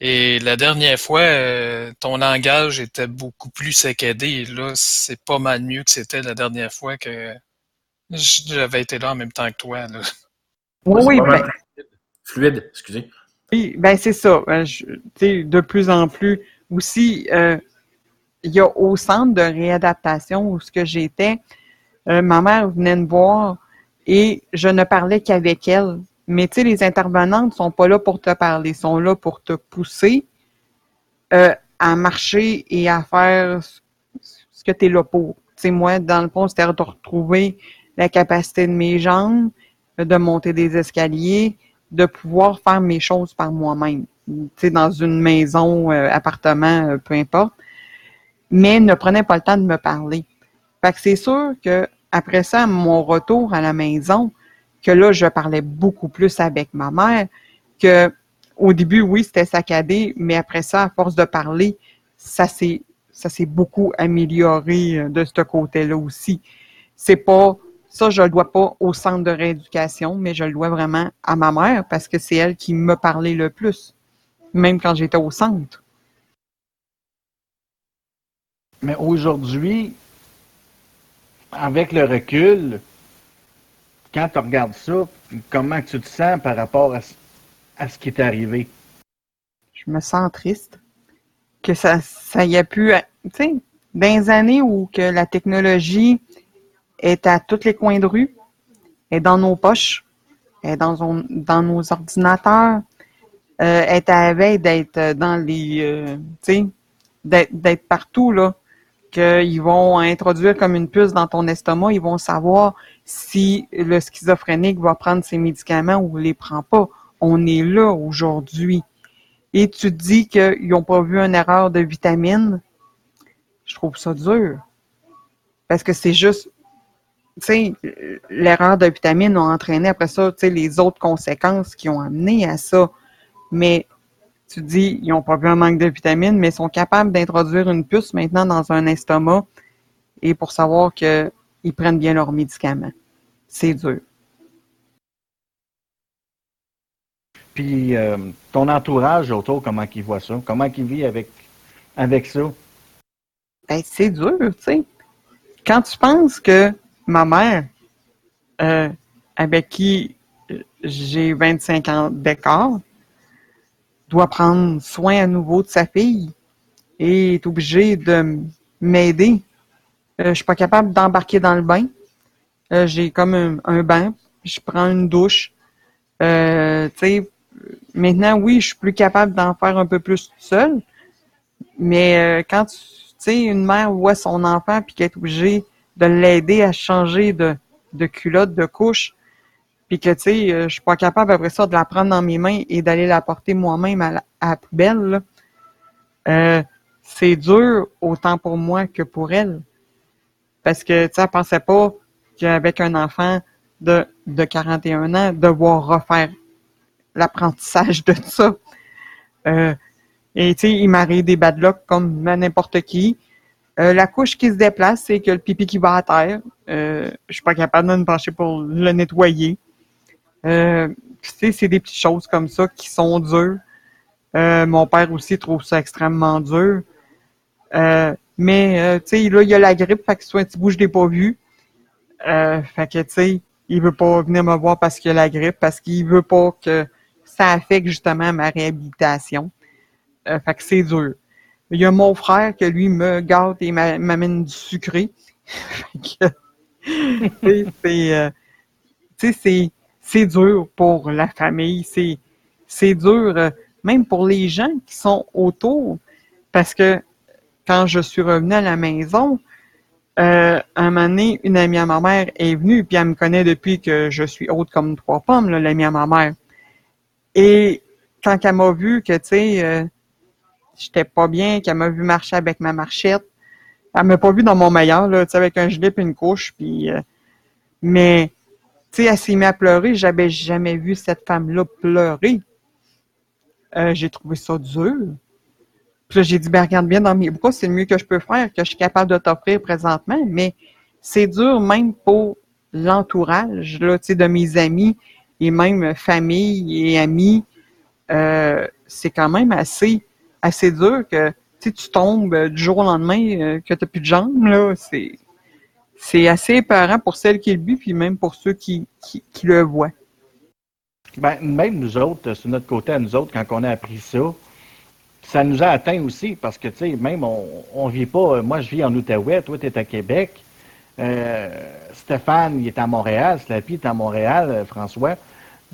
Et la dernière fois, euh, ton langage était beaucoup plus saccadé. Et là, c'est pas mal mieux que c'était la dernière fois que j'avais été là en même temps que toi. Là. Oui, oui, ben, Fluide, excusez. Oui, ben c'est ça. Euh, je- Tu sais, de plus en plus aussi, euh, il y a au centre de réadaptation où ce que j'étais, euh, ma mère venait me voir et je ne parlais qu'avec elle. Mais tu sais, les intervenantes sont pas là pour te parler, sont là pour te pousser euh, à marcher et à faire ce- que tu es là pour. Tu sais, moi, dans le fond, c'était de retrouver la capacité de mes jambes, de monter des escaliers, de pouvoir faire mes choses par moi-même. Dans une maison, euh, appartement, euh, peu importe. Mais ne prenait pas le temps de me parler. Fait que c'est sûr que après ça, mon retour à la maison, que là, je parlais beaucoup plus avec ma mère, que au début, oui, c'était saccadé, mais après ça, à force de parler, ça s'est ça beaucoup amélioré euh, de ce côté-là aussi. c'est pas ça, je le dois pas au centre de rééducation, mais je le dois vraiment à ma mère parce que c'est elle qui me parlait le plus, même quand j'étais au centre. Mais aujourd'hui, avec le recul, quand tu regardes ça, comment tu te sens par rapport à, ce qui est arrivé? Je me sens triste. Que ça, ça y a pu, tu sais, dans les années où que la technologie est à tous les coins de rue, est dans nos poches, est dans, dans nos ordinateurs, euh, est à la veille d'être dans les, euh, tu sais, d'être partout, là qu'ils vont introduire comme une puce dans ton estomac, ils vont savoir si le schizophrénique va prendre ses médicaments ou les prend pas. On est là aujourd'hui. Et tu dis qu'ils n'ont pas vu une erreur de vitamine. Je trouve ça dur. Parce que c'est juste, tu sais, l'erreur de vitamine a entraîné après ça, tu sais, les autres conséquences qui ont amené à ça. Mais tu dis, ils n'ont pas vu un manque de vitamines, mais ils sont capables d'introduire une puce maintenant dans un estomac et pour savoir qu'ils prennent bien leurs médicaments. C'est dur. Puis euh, ton entourage autour, comment il voit ça? Comment il vit avec, avec ça? Ben, c'est dur, tu sais. Quand tu penses que ma mère, euh, avec qui j'ai 25 ans d'écart, doit prendre soin à nouveau de sa fille et est obligé de m'aider. Je euh, je suis pas capable d'embarquer dans le bain. Euh, j'ai comme un, bain, je prends une douche. Euh, maintenant, oui, je suis plus capable d'en faire un peu plus seul. Mais quand tu une mère voit son enfant puis qu'elle est obligée de l'aider à changer de culotte, de couche, puis que, tu sais, euh, je suis pas capable après ça de la prendre dans mes mains et d'aller la porter moi-même à, la, poubelle, euh, c'est dur autant pour moi que pour elle. Parce que, tu sais, elle pensait pas qu'avec un enfant de, de 41 ans, devoir refaire l'apprentissage de ça. Euh, et tu sais, il m'arrive des bad luck comme n'importe qui. la couche qui se déplace, c'est que le pipi qui va à terre. Euh, je suis pas capable de me pencher pour le nettoyer. Euh, c'est des petites choses comme ça qui sont dures. Euh, mon père aussi trouve ça extrêmement dur. Euh, mais, tu sais, là, il y a la grippe, fait que soit un petit bout, je l'ai pas vu. fait que, tu sais, il veut pas venir me voir parce qu'il a la grippe, parce qu'il veut pas que ça affecte justement ma réhabilitation. fait que c'est dur. Il y a mon frère qui, lui, me gâte et m'amène du sucré. fait que, tu sais, c'est c'est dur pour la famille, c'est, c'est dur euh, même pour les gens qui sont autour, parce que quand je suis revenue à la maison, euh, un moment donné, une amie à ma mère est venue, puis elle me connaît depuis que je suis haute comme trois pommes, l'amie à ma mère. Et quand elle m'a vu que, tu sais, euh, j'étais pas bien, qu'elle m'a vu marcher avec ma marchette, elle m'a pas vu dans mon meilleur, là, tu sais, avec un gilet et une couche, puis... Euh, mais tu sais, elle s'est mise à pleurer. J'avais jamais vu cette femme-là pleurer. Euh, j'ai trouvé ça dur. Puis là, j'ai dit, ben, regarde bien dans mes bras, c'est le mieux que je peux faire, que je suis capable de t'offrir présentement. Mais c'est dur même pour l'entourage, là, tu de mes amis et même famille et amis. Euh, c'est quand même assez, assez dur que, tu tombes du jour au lendemain, euh, que tu n'as plus de jambes, là. C'est, c'est assez épeurant pour celles qui le vivent, puis même pour ceux qui, qui, le voient. Ben, même nous autres, sur notre côté nous autres, quand on a appris ça, ça nous a atteint aussi, parce que, tu sais, même on ne vit pas, euh, moi je vis en Outaouais, toi tu es à Québec, euh, Stéphane, il est à Montréal, Slappy est à Montréal, euh, François,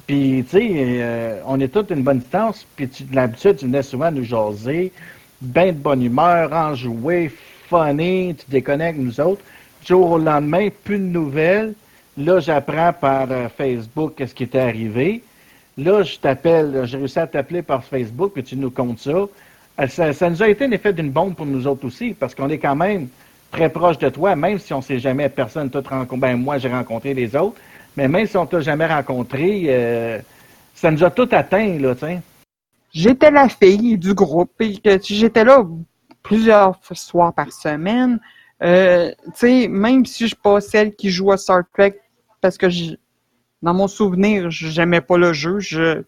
puis, tu sais, on est tous une bonne distance, puis l'habitude, tu venais souvent nous jaser, bien de bonne humeur, enjoué, funny, tu déconnectes nous autres jour au lendemain, plus de nouvelles. Là, j'apprends par euh, Facebook ce qui était arrivé. Là, je t'appelle, j'ai réussi à t'appeler par Facebook, que tu nous comptes euh, ça. ça. nous a été un effet d'une bombe pour nous autres aussi, parce qu'on est quand même très proche de toi, même si on ne s'est jamais personne t'a rencontré. Ben, moi, j'ai rencontré les autres, mais même si on t'a jamais rencontré, euh, ça nous a tout atteint, là, tu J'étais la fille du groupe, et j'étais là plusieurs soirs par semaine. Euh, tu sais, même si je suis pas celle qui joue à Star Trek, parce que je- dans mon souvenir, j'aimais pas le jeu, je,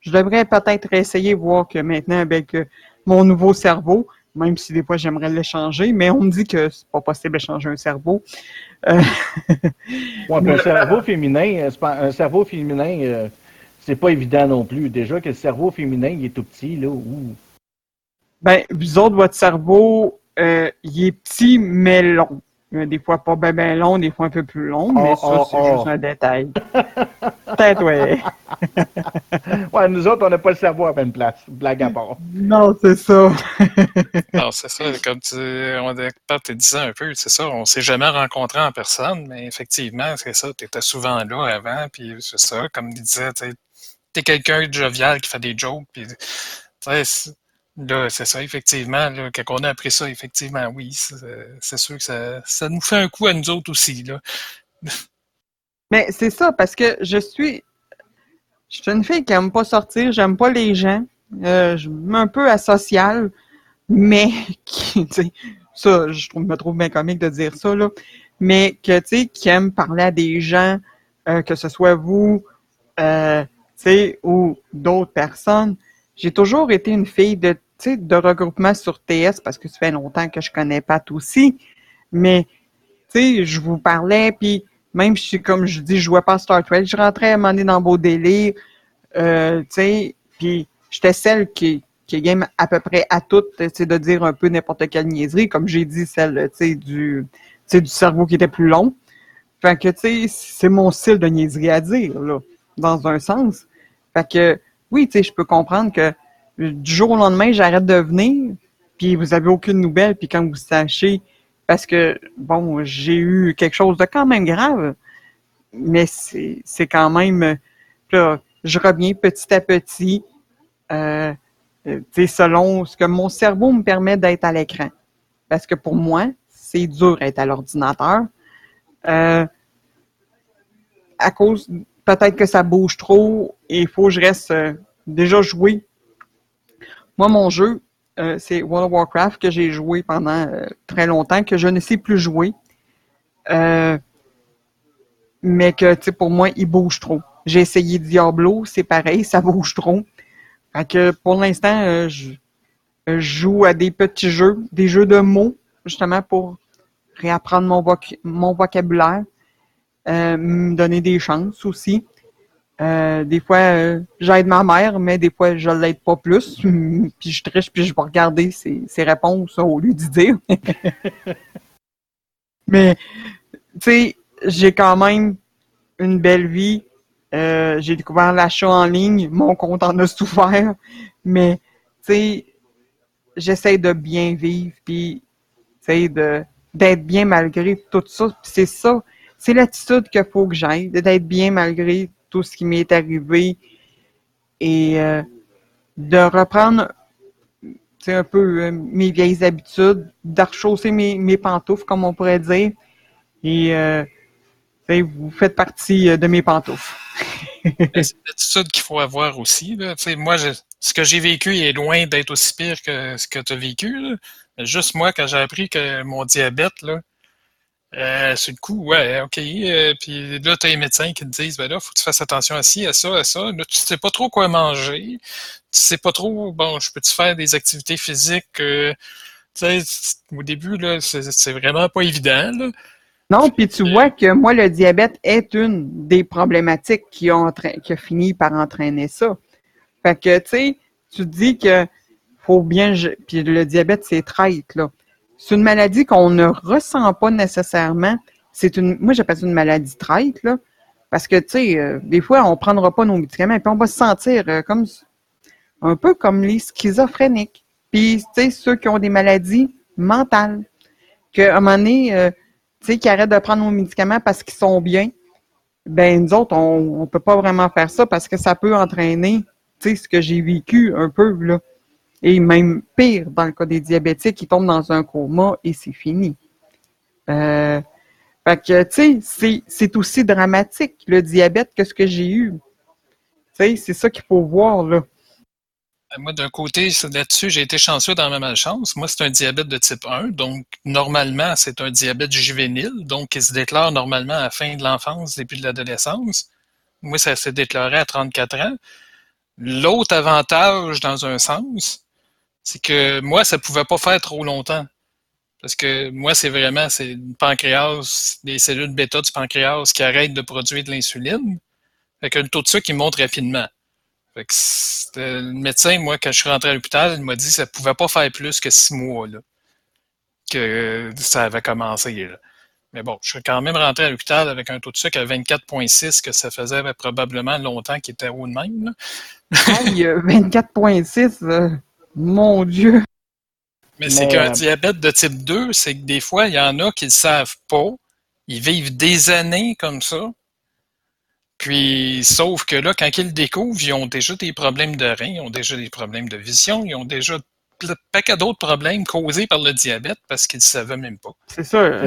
je devrais peut-être essayer, voir que maintenant, avec euh, mon nouveau cerveau, même si des fois j'aimerais l'échanger, mais on me dit que c'est pas possible d'échanger un cerveau. Euh, Ouais, un cerveau féminin, euh, un cerveau féminin, c'est pas évident non plus. Déjà que le cerveau féminin, il est tout petit, là. ouh. Ben, vous autres, votre cerveau, euh, il est petit, mais long. Des fois pas ben, ben long, des fois un peu plus long, mais Oh, ça, oh, c'est oh. juste un détail. Peut-être, ouais. Ouais, nous autres, on n'a pas le cerveau à même place. Blague à part. Non, c'est ça. Non, c'est ça, comme tu on disais un peu, c'est ça, on s'est jamais rencontrés en personne, mais effectivement, c'est ça, tu étais souvent là avant, puis c'est ça, comme il disait, tu es quelqu'un de jovial qui fait des jokes, puis tu sais, là, c'est ça, effectivement, là, quand on a appris ça, effectivement, oui, c'est sûr que ça, ça nous fait un coup à nous autres aussi, là. Mais c'est ça, parce que je suis. Je suis une fille qui aime pas sortir, j'aime pas les gens. Euh, je suis un peu asociale, mais qui, ça, je trouve, me trouve bien comique de dire ça, là. Mais que, tu sais, qui aime parler à des gens, euh, que ce soit vous, euh, tu sais, ou d'autres personnes. J'ai toujours été une fille de, de regroupement sur TS parce que ça fait longtemps que je connais Pat aussi. Mais, tu sais, je vous parlais, puis même si, comme je dis, je jouais pas à Star Trek, je rentrais à un moment donné dans beau délire, euh, tu sais, puis j'étais celle qui, qui game à peu près à tout, tu sais, de dire un peu n'importe quelle niaiserie, comme j'ai dit, celle, tu sais, du, du cerveau qui était plus long. Fait que, tu sais, c'est mon style de niaiserie à dire, là, dans un sens. Fait que, oui, tu sais, je peux comprendre que du jour au lendemain, j'arrête de venir, puis vous avez aucune nouvelle, puis quand vous sachez, parce que, bon, j'ai eu quelque chose de quand même grave, mais c'est quand même, là, je reviens petit à petit, euh, euh, selon ce que mon cerveau me permet d'être à l'écran. Parce que pour moi, c'est dur d'être à l'ordinateur. Euh, à cause, peut-être que ça bouge trop et il faut que je reste euh, déjà joué. Moi, mon jeu, euh, c'est World of Warcraft que j'ai joué pendant euh, très longtemps, que je ne sais plus jouer. Euh, mais que, tu sais, pour moi, il bouge trop. J'ai essayé Diablo, c'est pareil, ça bouge trop. Pour l'instant, je, joue à des petits jeux, des jeux de mots, justement pour réapprendre mon, mon vocabulaire, me donner des chances aussi. Euh, des fois, euh, j'aide ma mère, mais des fois, je l'aide pas plus. puis je triche, puis je vais regarder ses, ses réponses au lieu d'y dire. mais, tu sais, j'ai quand même une belle vie. Euh, j'ai découvert l'achat en ligne. Mon compte en a souffert. Mais, tu sais, j'essaie de bien vivre, puis, tu sais, de, d'être bien malgré tout ça. C'est ça, c'est l'attitude qu'il faut que j'aille, d'être bien malgré tout ce qui m'est arrivé et euh, de reprendre un peu euh, mes vieilles habitudes, de rechausser mes, mes pantoufles, comme on pourrait dire. Et euh, vous faites partie de mes pantoufles. C'est l'attitude qu'il faut avoir aussi. Là. Moi, ce que j'ai vécu est loin d'être aussi pire que ce que tu as vécu. Juste moi, quand j'ai appris que mon diabète, là, euh, sur le coup, ouais, OK. euh, puis là, tu as les médecins qui te disent, ben là, faut que tu fasses attention à ci, à ça, à ça. Là, tu sais pas trop quoi manger. Tu sais pas trop, bon, je peux-tu faire des activités physiques? euh, tu sais, au début, là, c'est vraiment pas évident. Là. Non, puis tu vois que moi, le diabète est une des problématiques qui a, entra- qui a fini par entraîner ça. Fait que, tu sais, tu dis que faut bien... Puis le diabète, c'est traite, là. C'est une maladie qu'on ne ressent pas nécessairement. C'est une... Moi, j'appelle ça une maladie traite, là. Parce que, tu sais, euh, des fois, on prendra pas nos médicaments, puis on va se sentir euh, comme... Un peu comme les schizophréniques. Puis, tu sais, ceux qui ont des maladies mentales. Qu'à un moment donné... euh, tu sais, qui arrêtent de prendre nos médicaments parce qu'ils sont bien, ben nous autres, on ne peut pas vraiment faire ça parce que ça peut entraîner, tu sais, ce que j'ai vécu un peu, là. Et même pire, dans le cas des diabétiques, ils tombent dans un coma et c'est fini. Euh, fait que, tu sais, c'est- aussi dramatique, le diabète, que ce que j'ai eu. Tu sais, c'est ça qu'il faut voir, là. Moi, d'un côté, là-dessus, j'ai été chanceux dans ma malchance. Moi, c'est un diabète de type 1. Donc, normalement, c'est un diabète juvénile. Donc, il se déclare normalement à la fin de l'enfance, début de l'adolescence. Moi, ça s'est déclaré à 34 ans. L'autre avantage, dans un sens, c'est que moi, ça pouvait pas faire trop longtemps. Parce que moi, c'est vraiment, c'est le pancréas, les cellules bêta du pancréas qui arrêtent de produire de l'insuline. Fait que le taux de sucre, il monte rapidement. Fait que le médecin, moi, quand je suis rentré à l'hôpital, il m'a dit que ça pouvait pas faire plus que six mois, là, que ça avait commencé, Mais bon, je suis quand même rentré à l'hôpital avec un taux de sucre à 24,6, que ça faisait probablement longtemps qu'il était haut de même, là. 24,6, mon Dieu! Mais, c'est qu'un diabète de type 2, c'est que des fois, il y en a qui ne savent pas. Ils vivent des années comme ça. Puis, sauf que là, quand ils le découvrent, ils ont déjà des problèmes de reins, ils ont déjà des problèmes de vision, ils ont déjà un paquet d'autres problèmes causés par le diabète parce qu'ils ne savaient même pas. C'est ça.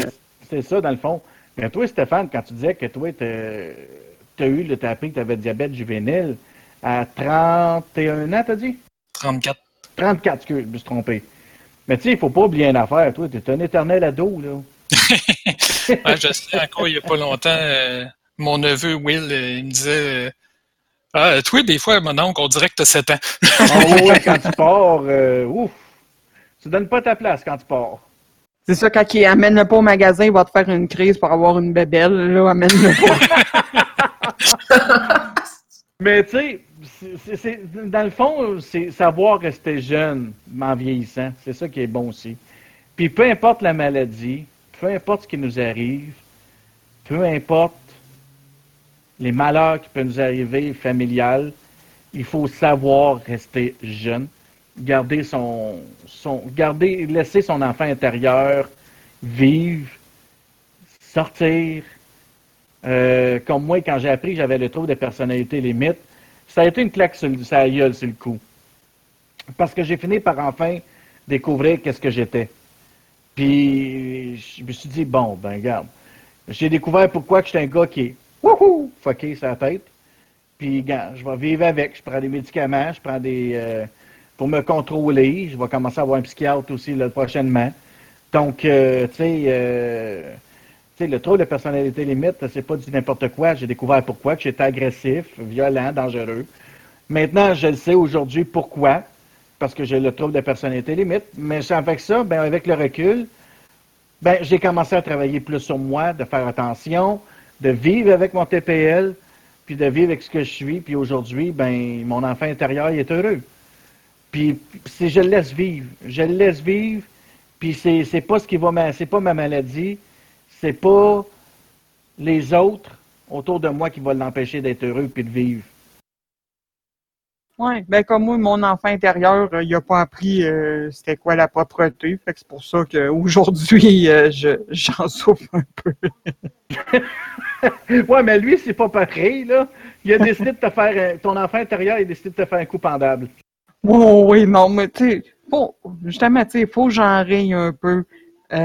C'est ça, dans le fond. Mais toi, Stéphane, quand tu disais que toi, tu as eu, tu as appris que tu avais diabète juvénile à 31 ans, t'as dit? 34. 34, excuse, je me suis trompé. Mais tu sais, il faut pas oublier une affaire, toi, tu es un éternel ado, là. je sais, encore il n'y a pas longtemps, euh, mon neveu Will, euh, il me disait euh, Ah, toi, des fois, mon oncle, on dirait que tu as 7 ans. oh, ouais, quand tu pars, ouf, tu donnes pas ta place quand tu pars. C'est ça, quand il amène le pas au magasin, il va te faire une crise pour avoir une bébelle, là, amène-le pas. Mais tu sais, dans le fond, c'est savoir rester jeune en vieillissant. C'est ça qui est bon aussi. Puis peu importe la maladie, peu importe ce qui nous arrive, peu importe les malheurs qui peuvent nous arriver familiales, il faut savoir rester jeune, garder son, son garder, laisser son enfant intérieur vivre, sortir. Euh, comme moi, quand j'ai appris j'avais le trouble de personnalité limite, ça a été une claque sur, sa gueule sur le coup. Parce que j'ai fini par enfin découvrir qu'est-ce que j'étais. Puis je me suis dit, bon, ben regarde, j'ai découvert pourquoi que j'étais un gars qui est wouhou, fucké sa tête. Puis je vais vivre avec, je prends des médicaments, je prends des euh, pour me contrôler. Je vais commencer à avoir un psychiatre aussi prochainement. Donc, euh, tu sais, euh, le trouble de personnalité limite, c'est pas du n'importe quoi. J'ai découvert pourquoi, que j'étais agressif, violent, dangereux. Maintenant, je le sais aujourd'hui pourquoi, parce que j'ai le trouble de personnalité limite. Mais avec ça, ben, avec le recul, ben, j'ai commencé à travailler plus sur moi, de faire attention, de vivre avec mon TPL, puis de vivre avec ce que je suis. Puis aujourd'hui, ben, mon enfant intérieur est heureux. Puis si je le laisse vivre, je le laisse vivre, puis c'est, c'est pas ce qui va, c'est pas ma maladie, c'est pas les autres autour de moi qui vont l'empêcher d'être heureux puis de vivre. Oui, ben comme moi, mon enfant intérieur, euh, il n'a pas appris euh, c'était quoi la propreté. Fait que c'est pour ça qu'aujourd'hui, euh, j'en souffre un peu. ouais, mais lui, c'est pas pareil, là. Il a décidé de te faire ton enfant intérieur, il a décidé de te faire un coup pendable. Oh, oui, non, mais tu sais, justement, tu sais, il faut que j'en raye un peu. tu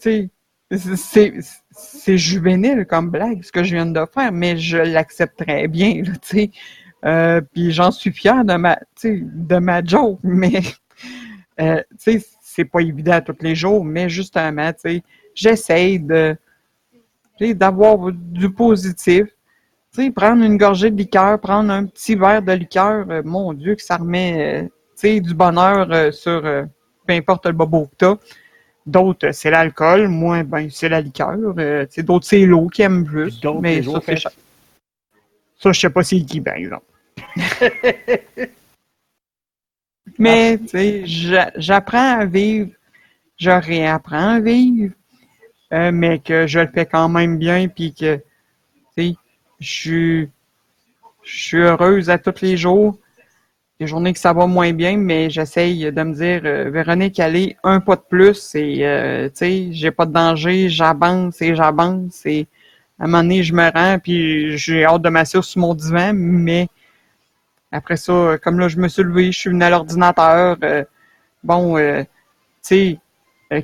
sais, c'est juvénile comme blague, ce que je viens de faire, mais je l'accepte très bien, tu sais. Euh, puis j'en suis fier de ma, de ma joke, mais euh, tu c'est pas évident tous les jours, mais justement, tu sais, j'essaye de d'avoir du positif. Tu prendre une gorgée de liqueur, prendre un petit verre de liqueur, euh, mon Dieu, que ça remet, tu du bonheur sur peu importe le bobo que t'as. D'autres, c'est l'alcool. Moi, ben, c'est la liqueur. Euh, d'autres, c'est l'eau qui aiment plus. Mais ça, c'est Ça, je sais pas c'est qui, par exemple. mais, tu sais, j'apprends à vivre. Je réapprends à vivre. Euh, mais que je le fais quand même bien, puis que, tu sais, je suis heureuse à tous les jours des journées que ça va moins bien, mais j'essaye de me dire, euh, Véronique, allez un pas de plus, et euh, tu sais, j'ai pas de danger, j'avance et j'avance, et à un moment donné, je me rends, puis j'ai hâte de m'asseoir sur mon divan, mais après ça, comme là, je me suis levé, je suis venu à l'ordinateur, euh, bon, tu sais,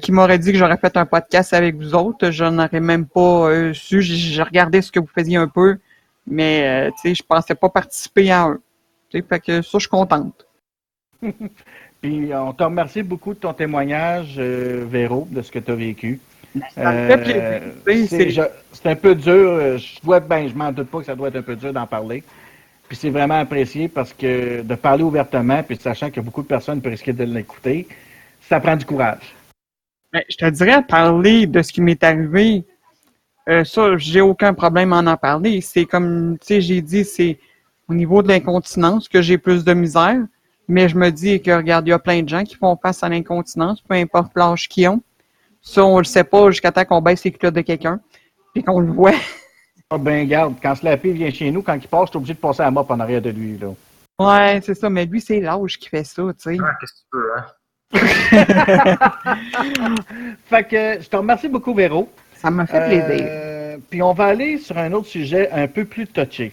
qui m'aurait dit que j'aurais fait un podcast avec vous autres, je n'aurais même pas su, j'ai regardé ce que vous faisiez un peu, mais tu sais, je pensais pas participer à un. Fait que ça, je suis contente. Puis on te remercie beaucoup de ton témoignage, euh, Véro, de ce que tu as vécu. Fait Euh, c'est un peu dur. euh, Je dois, ben, je m'en doute pas que ça doit être un peu dur d'en parler. Puis c'est vraiment apprécié parce que de parler ouvertement, puis sachant que beaucoup de personnes peuvent risquer de l'écouter, ça prend du courage. Ben, je te dirais, parler de ce qui m'est arrivé, euh, ça, j'ai aucun problème à en parler. C'est comme, tu sais, j'ai dit, c'est au niveau de l'incontinence que j'ai plus de misère. Mais je me dis que, regarde, il y a plein de gens qui font face à l'incontinence, peu importe l'âge qu'ils ont. Ça, on le sait pas jusqu'à temps qu'on baisse les culottes de quelqu'un, puis qu'on le voit. Ah ben garde, quand Slappy vient chez nous, quand il passe, t'es obligé de passer à mop en arrière de lui. Là. Ouais, c'est ça. Mais lui, c'est l'âge qui fait ça, tu sais. Ah, Qu'est-ce que tu peux, hein? Fait que je te remercie beaucoup, Véro. Ça m'a fait plaisir. Euh, puis on va aller sur un autre sujet un peu plus touché.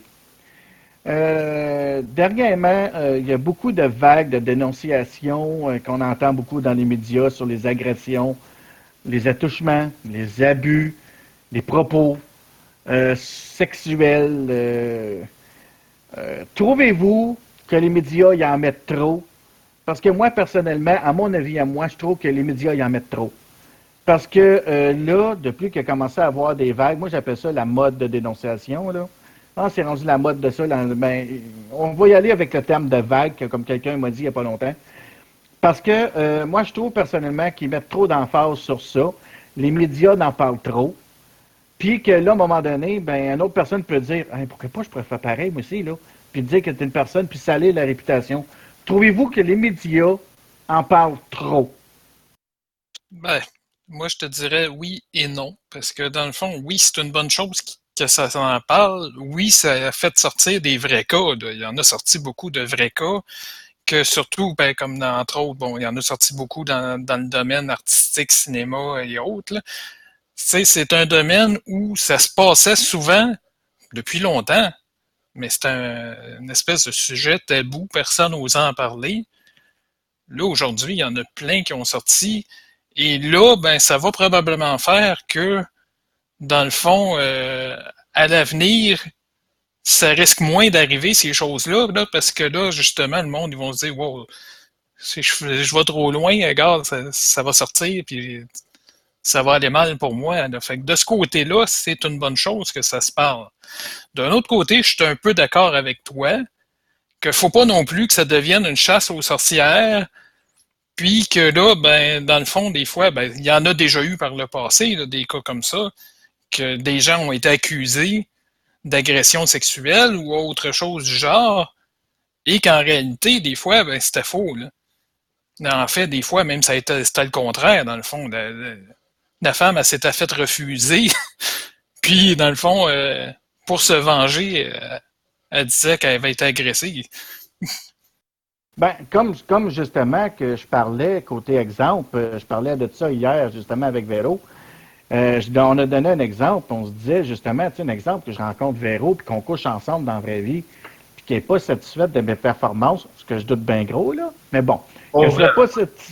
Euh, dernièrement, euh, il y a beaucoup de vagues de dénonciations euh, qu'on entend beaucoup dans les médias sur les agressions, les attouchements, les abus, les propos sexuels. Trouvez-vous que les médias y en mettent trop? Parce que moi, personnellement, à mon avis, à moi, je trouve que les médias y en mettent trop. Parce que là, depuis qu'il a commencé à avoir des vagues, moi j'appelle ça la mode de dénonciation. Ah, c'est rendu la mode de ça. ben, on va y aller avec le terme de vague, comme quelqu'un m'a dit il n'y a pas longtemps. Parce que euh, moi, je trouve personnellement qu'ils mettent trop d'emphase sur ça. Les médias n'en parlent trop. Puis que là, à un moment donné, ben, une autre personne peut dire pourquoi pas je pourrais faire pareil, moi aussi, là. Puis dire que tu es une personne, puis salir la réputation. Trouvez-vous que les médias en parlent trop? Ben, moi, je te dirais oui et non. Parce que dans le fond, oui, c'est une bonne chose qui- que ça s'en parle. Oui, ça a fait sortir des vrais cas. Il y en a sorti beaucoup de vrais cas. Que surtout, ben, comme dans, entre autres, bon, il y en a sorti beaucoup dans, dans le domaine artistique, cinéma et autres. là. C'est un domaine où ça se passait souvent depuis longtemps, mais c'est un, une espèce de sujet tabou, personne n'osant en parler. Là, aujourd'hui, il y en a plein qui ont sorti. Et là, ben, ça va probablement faire que, dans le fond, euh, à l'avenir, ça risque moins d'arriver, ces choses-là, là, parce que là, justement, le monde, ils vont se dire, wow, si je, vais trop loin, regarde, ça, va sortir, puis ça va aller mal pour moi. de ce côté-là, c'est une bonne chose que ça se parle. D'un autre côté, je suis un peu d'accord avec toi que faut pas non plus que ça devienne une chasse aux sorcières, puis que là, ben, dans le fond, des fois, ben, il y en a déjà eu par le passé, des cas comme ça, que des gens ont été accusés d'agression sexuelle ou autre chose du genre, et qu'en réalité, des fois, ben, c'était faux. En fait, des fois, même, ça été, c'était le contraire, dans le fond. La femme, elle s'était faite refuser, puis, dans le fond, euh, pour se venger, euh, elle disait qu'elle avait été agressée. Ben, comme, comme justement que je parlais, côté exemple, euh, je parlais de ça hier justement avec Véro. Euh, je- on a donné un exemple, on se disait justement, tu sais, un exemple que je rencontre Véro puis qu'on couche ensemble dans la vraie vie, puis qu'elle n'est pas satisfaite de mes performances, ce que je doute bien gros, là. Mais bon, Oh, qu'elle serait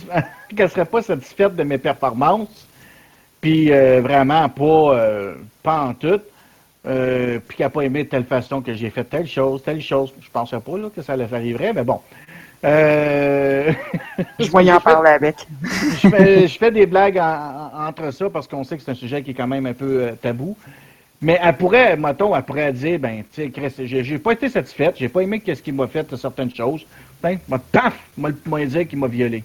qu'elle serait pas satisfaite de mes performances, puis euh, vraiment pas, euh, pas en tout, puis qu'elle n'a pas aimé de telle façon que j'ai fait telle chose, telle chose. Je pensais pas là, que ça arriverait, mais bon. Euh, Je vais y en parler avec. je, fais, je fais des blagues en- en- entre ça parce qu'on sait que c'est un sujet qui est quand même un peu euh, tabou. Mais elle pourrait, mettons, elle pourrait dire, ben, tu sais, j'ai pas été satisfaite, j'ai pas aimé qu'est-ce qu'il m'a fait de certaines choses. Ben, paf, m'a m'a dire qu'il m'a violé.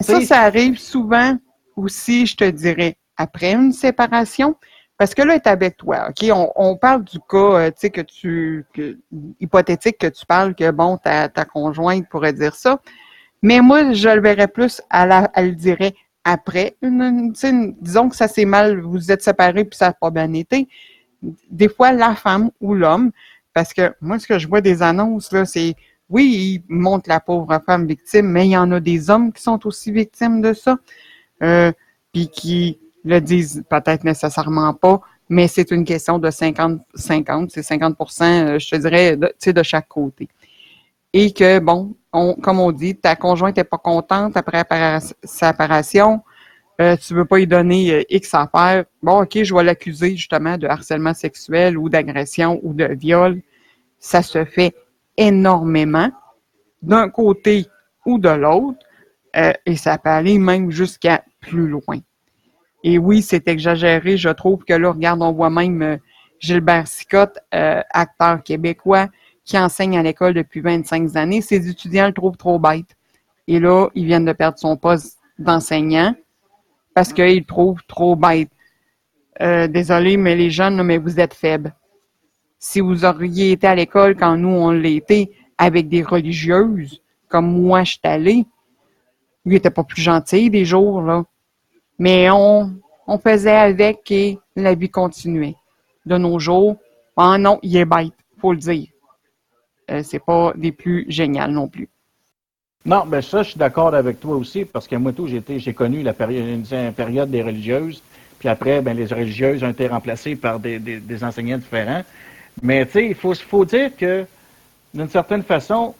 Ça, ça arrive souvent aussi, je te dirais, après une séparation. Parce que là, elle est avec toi, OK? On, on parle du cas, euh, tu sais, que tu, que, hypothétique que tu parles, que bon, ta, ta conjointe pourrait dire ça. Mais moi, je le verrais plus, à la, elle le dirait après. Une, une- disons que ça s'est mal, vous êtes séparés puis ça n'a pas bien été. Des fois, la femme ou l'homme, parce que moi, ce que je vois des annonces, là, c'est oui, ils montrent la pauvre femme victime, mais il y en a des hommes qui sont aussi victimes de ça, euh, puis qui le disent peut-être nécessairement pas, mais c'est une question de 50-50, c'est 50% euh, je te dirais, de, de chaque côté. Et que, bon, on, comme on dit, ta conjointe n'est pas contente après séparation, euh, tu veux pas lui donner euh, X affaires, bon, OK, je vais l'accuser justement de harcèlement sexuel ou d'agression ou de viol. Ça se fait énormément. d'un côté ou de l'autre, euh, et ça peut aller même jusqu'à plus loin. Et oui, c'est exagéré. Je trouve que là, regarde, on voit même euh, Gilbert Sicotte, euh, acteur québécois, qui enseigne à l'école depuis 25 années. Ses étudiants le trouvent trop bête. Et là, ils viennent de perdre son poste d'enseignant parce qu'ils le trouvent trop bête. Euh, désolé, mais les jeunes, mais vous êtes faibles. Si vous auriez été à l'école quand nous, on l'était, avec des religieuses, comme moi, je suis allée, pas plus gentil des jours, là. Mais on, on faisait avec et la vie continuait. De nos jours, ah non, il est bête, faut le dire. Euh, c'est pas des plus géniales non plus. Non, ben ça, je suis d'accord avec toi aussi, parce que moi, tout, j'ai, connu la période, une période des religieuses, puis après, ben, les religieuses ont été remplacées par des, des, des enseignants différents. Mais, tu sais, il faut, faut dire que, d'une certaine façon,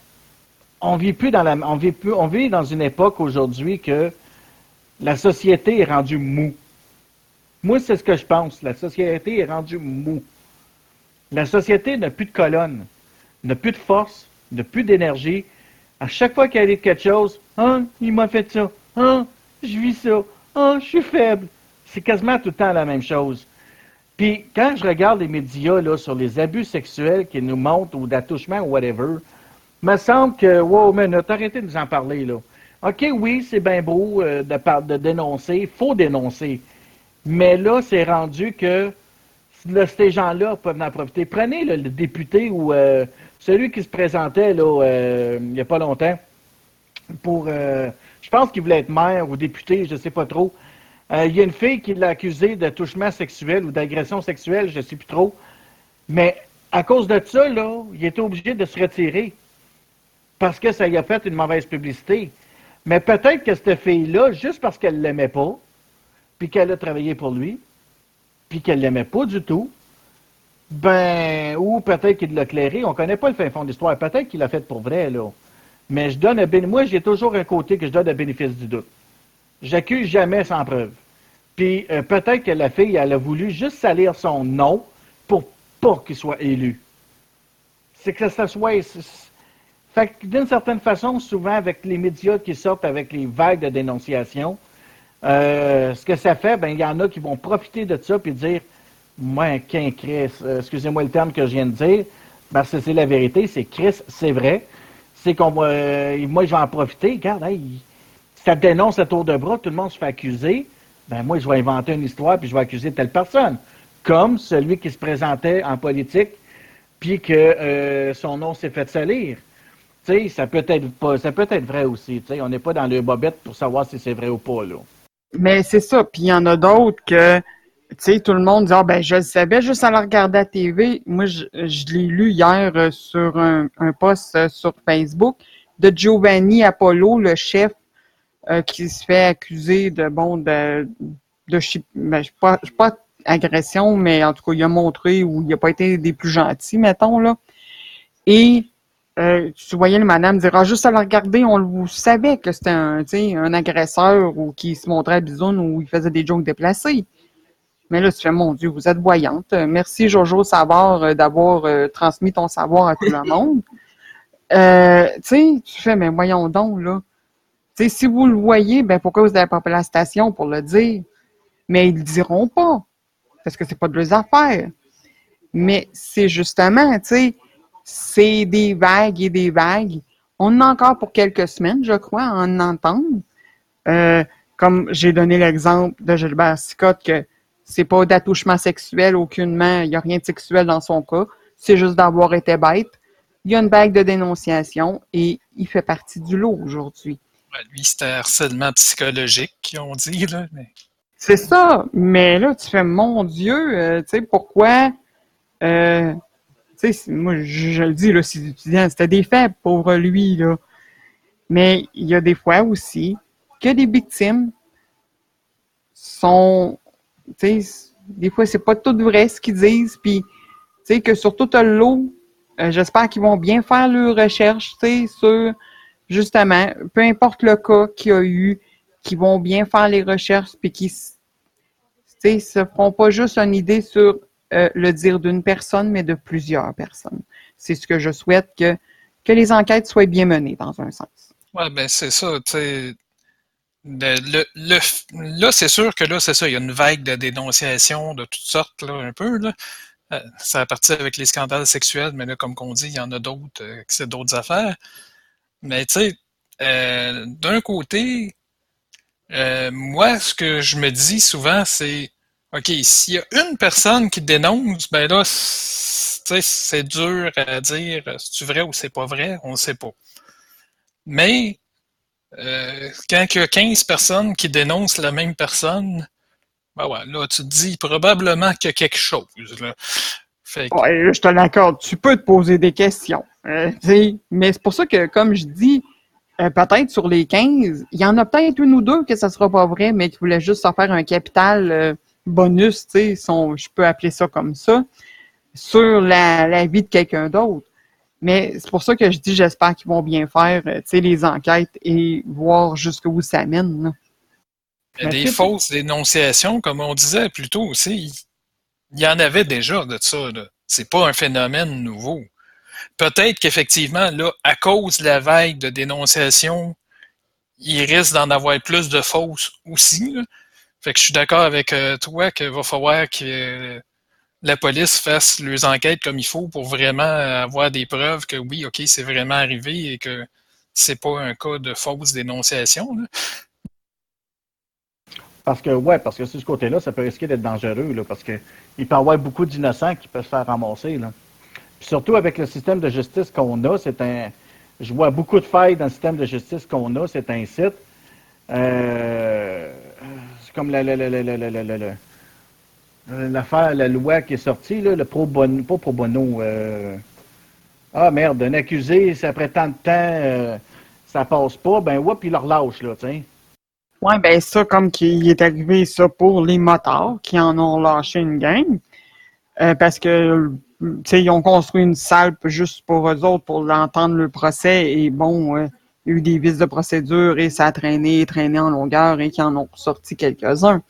on vit plus dans la, on vit plus, on vit dans une époque aujourd'hui que la société est rendue mou. Moi, c'est ce que je pense. La société est rendue mou. La société n'a plus de colonne, n'a plus de force, n'a plus d'énergie. À chaque fois y a quelque chose, ah, il m'a fait ça, ah, je vis ça, ah, je suis faible. C'est quasiment tout le temps la même chose. Puis quand je regarde les médias là, sur les abus sexuels qu'ils nous montrent ou d'attouchement ou whatever, me semble que, wow, minute, arrêtez de nous en parler là. OK, oui, c'est bien beau euh, de, de dénoncer, il faut dénoncer. Mais là, c'est rendu que ces gens-là peuvent en profiter. Prenez le député ou euh, celui qui se présentait là, euh, il n'y a pas longtemps pour. euh, je pense qu'il voulait être maire ou député, je ne sais pas trop. Il y a une fille qui l'a accusé de touchement sexuel ou d'agression sexuelle, je ne sais plus trop. Mais à cause de ça, là, il était obligé de se retirer parce que ça lui a fait une mauvaise publicité. Mais peut-être que cette fille-là, juste parce qu'elle ne l'aimait pas, puis qu'elle a travaillé pour lui, puis qu'elle l'aimait pas du tout, ben, ou peut-être qu'il l'a clairé, on connaît pas le fin fond de l'histoire, peut-être qu'il l'a fait pour vrai, là. Mais je donne moi, j'ai toujours un côté que je donne un bénéfice du doute. J'accuse jamais sans preuve. Puis euh, peut-être que la fille, elle a voulu juste salir son nom pour pas qu'il soit élu. C'est que ça soit... Fait que d'une certaine façon, souvent avec les médias qui sortent avec les vagues de dénonciation, euh, ce que ça fait, ben il y en a qui vont profiter de ça puis dire Moi, qu'un Chris, euh, excusez-moi le terme que je viens de dire, parce que c'est la vérité, c'est Chris, c'est vrai. C'est qu'on euh, moi, je vais en profiter. Regarde, hey, ça dénonce à tour de bras, tout le monde se fait accuser. Ben moi, je vais inventer une histoire puis je vais accuser telle personne. Comme celui qui se présentait en politique puis que euh, son nom s'est fait salir. Sais, ça peut être pas, ça peut être vrai aussi. On n'est pas dans le bobette pour savoir si c'est vrai ou pas là. Mais c'est ça. Puis il y en a d'autres que, sais, tout le monde dit, ah ben, je le savais juste en le regarder à TV. Moi, je, je l'ai lu hier euh, sur un, un post euh, sur Facebook de Giovanni Apollo, le chef euh, qui se fait accuser de, bon, de, de, ben, je pas, pas agression, mais en tout cas, il a montré où il n'a pas été des plus gentils, mettons, là. Et euh, tu voyais le madame dire ah, juste à la regarder, on le savait que c'était un, un agresseur ou qui se montrait à bisoune ou il faisait des jokes déplacés. Mais là, tu fais, mon Dieu, vous êtes voyante. Merci, Jojo Savard, euh, d'avoir euh, transmis ton savoir à tout le monde. Euh, tu sais, tu fais, mais voyons donc, là. Tu sais, si vous le voyez, ben pourquoi vous n'avez pas appelé la station pour le dire? Mais ils le diront pas. Parce que c'est pas de leurs affaires. Mais c'est justement, tu sais, c'est des vagues et des vagues. On en a encore pour quelques semaines, je crois, à en entendre. Euh, comme j'ai donné l'exemple de Gilbert Scott, que c'est pas d'attouchement sexuel aucunement, il n'y a rien de sexuel dans son cas, c'est juste d'avoir été bête. Il y a une vague de dénonciation et il fait partie du lot aujourd'hui. Ouais, lui, c'était harcèlement psychologique, qu'ils ont dit, là. Mais... C'est ça, mais là, tu fais, mon Dieu, euh, tu sais, pourquoi, euh, tu sais, moi, je, le dis, là, ces étudiants, c'était des faits pour lui, là. Mais il y a des fois aussi que des victimes sont, tu sais, des fois, c'est pas tout vrai ce qu'ils disent, puis, tu sais, que surtout t'as le lot, euh, j'espère qu'ils vont bien faire leurs recherches, tu sais, sur, justement, peu importe le cas qu'il y a eu, qui vont bien faire les recherches, puis qui s- tu sais, se feront pas juste une idée sur euh, le dire d'une personne, mais de plusieurs personnes. C'est ce que je souhaite que que les enquêtes soient bien menées dans un sens. Oui, ben c'est ça. Le, là, c'est sûr que là, c'est ça. Il y a une vague de dénonciations de toutes sortes, là, un peu. Là. Euh, ça a parti avec les scandales sexuels, mais là, comme on dit, il y en a d'autres euh, c'est d'autres affaires. Mais tu sais, d'un côté, moi, ce que je me dis souvent, c'est OK, s'il y a une personne qui dénonce, ben là, c'est dur à dire c'est vrai ou c'est pas vrai, on ne sait pas. Mais euh, quand il y a 15 personnes qui dénoncent la même personne, ben ouais, là, tu te dis probablement qu'il y a quelque chose. Là. Je te l'accorde, tu peux te poser des questions. Euh, mais c'est pour ça que, comme je dis, euh, peut-être sur les 15, il y en a peut-être une ou deux que ça sera pas vrai, mais qui voulaient juste se faire un capital bonus, tu sais, je peux appeler ça comme ça, sur la, vie de quelqu'un d'autre. Mais c'est pour ça que je dis, j'espère qu'ils vont bien faire, tu sais, les enquêtes et voir jusqu'où ça mène. Des fausses dénonciations, comme on disait plus tôt aussi, il y en avait déjà de ça. C'est pas un phénomène nouveau. Peut-être qu'effectivement, là, à cause de la vague de dénonciation, il risque d'en avoir plus de fausses aussi. Fait que je suis d'accord avec euh, toi qu'il va falloir que la police fasse leurs enquêtes comme il faut pour vraiment avoir des preuves que oui, OK, c'est vraiment arrivé et que c'est pas un cas de fausse dénonciation. Parce que, ouais, parce que sur ce côté-là, ça peut risquer d'être dangereux, là, parce qu'il peut y avoir beaucoup d'innocents qui peuvent se faire ramasser. Là. surtout avec le système de justice qu'on a, c'est un. Je vois beaucoup de failles dans le système de justice qu'on a, c'est un site. Euh, comme la, la, la, l'affaire, la loi qui est sortie, là, le pro bono, pas pro bono. Euh, ah merde, un accusé, c'est après tant de temps, euh, ça passe pas, ben ouais, puis il leur lâche, là, tiens. Oui, ben ça, comme qu'il est arrivé ça pour les motards qui en ont lâché une gang. Euh, parce que ils ont construit une salle juste pour eux autres pour l'entendre le procès et bon, euh, eu des vices de procédure et ça a traîné, traîné en longueur et qui en ont sorti quelques-uns.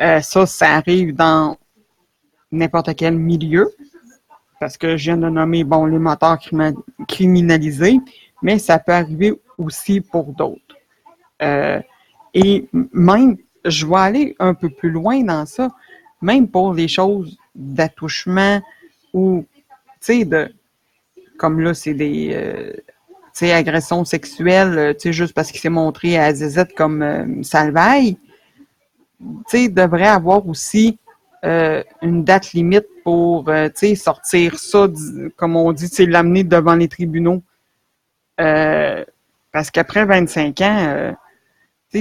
Euh, ça, ça arrive dans n'importe quel milieu. Parce que je viens de nommer, bon, les moteurs criminalisés, mais ça peut arriver aussi pour d'autres. Euh, et même, je vais aller un peu plus loin dans ça, même pour les choses d'attouchement ou, tu sais, de, comme là, c'est des, euh, tu sais, agressions sexuelles, euh, tu sais, juste parce qu'il s'est montré à ZZ comme euh, salvaille, tu sais, devrait avoir aussi une date limite pour, tu sais, sortir ça, comme on dit, tu sais, l'amener devant les tribunaux. parce qu'après 25 ans,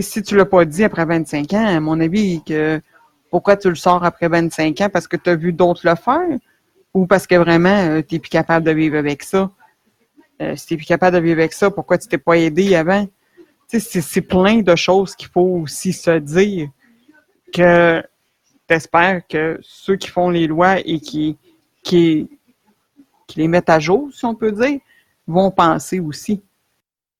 si tu l'as pas dit après 25 ans, à mon avis, que pourquoi tu le sors après 25 ans? Parce que tu as vu d'autres le faire? Ou parce que vraiment, euh, tu n'es plus capable de vivre avec ça? Euh, si tu plus capable de vivre avec ça, pourquoi tu t'es pas aidé avant? C'est plein de choses qu'il faut aussi se dire que t'espères que ceux qui font les lois et qui, qui, qui les mettent à jour, si on peut dire, vont penser aussi.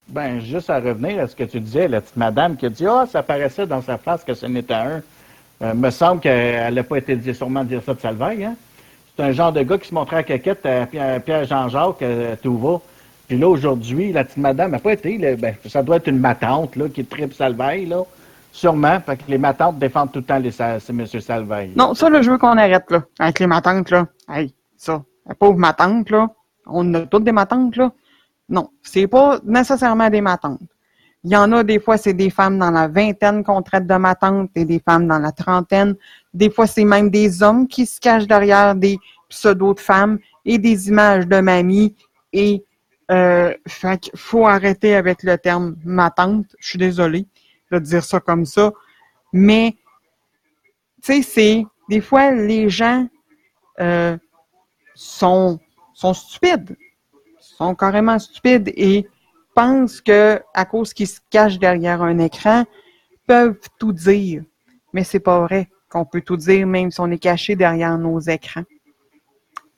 Ben, juste à revenir à ce que tu disais, la petite madame qui a dit Ah, oh, ça paraissait dans sa face que ce n'était un. Euh, me semble qu'elle n'a pas été dit, sûrement dire ça de Salvaille. Hein? C'est un genre de gars qui se montrait à caquette à Pierre-Jean-Jacques, euh, tout va. Puis là, aujourd'hui, la petite madame n'a pas été. ben, ça doit être une matante là, qui tripe Salvaille, là. Sûrement, parce que les matantes défendent tout le temps les, c'est M. Salvaille. Non, ça, là, je veux qu'on arrête, là, avec les matantes, là. Hey, ça, la pauvre matante, là. On a toutes des matantes, là. Non, c'est pas nécessairement des matantes. Il y en a des fois, c'est des femmes dans la vingtaine qu'on traite de matantes et des femmes dans la trentaine. Des fois, c'est même des hommes qui se cachent derrière des pseudos de femmes et des images de mamie. Et euh, fait faut arrêter avec le terme matante. Je suis désolée de dire ça comme ça. Mais, tu sais, c'est des fois, les gens euh, sont, sont stupides sont carrément stupides et pensent que à cause qu'ils se cachent derrière un écran, peuvent tout dire. Mais c'est pas vrai qu'on peut tout dire, même si on est caché derrière nos écrans.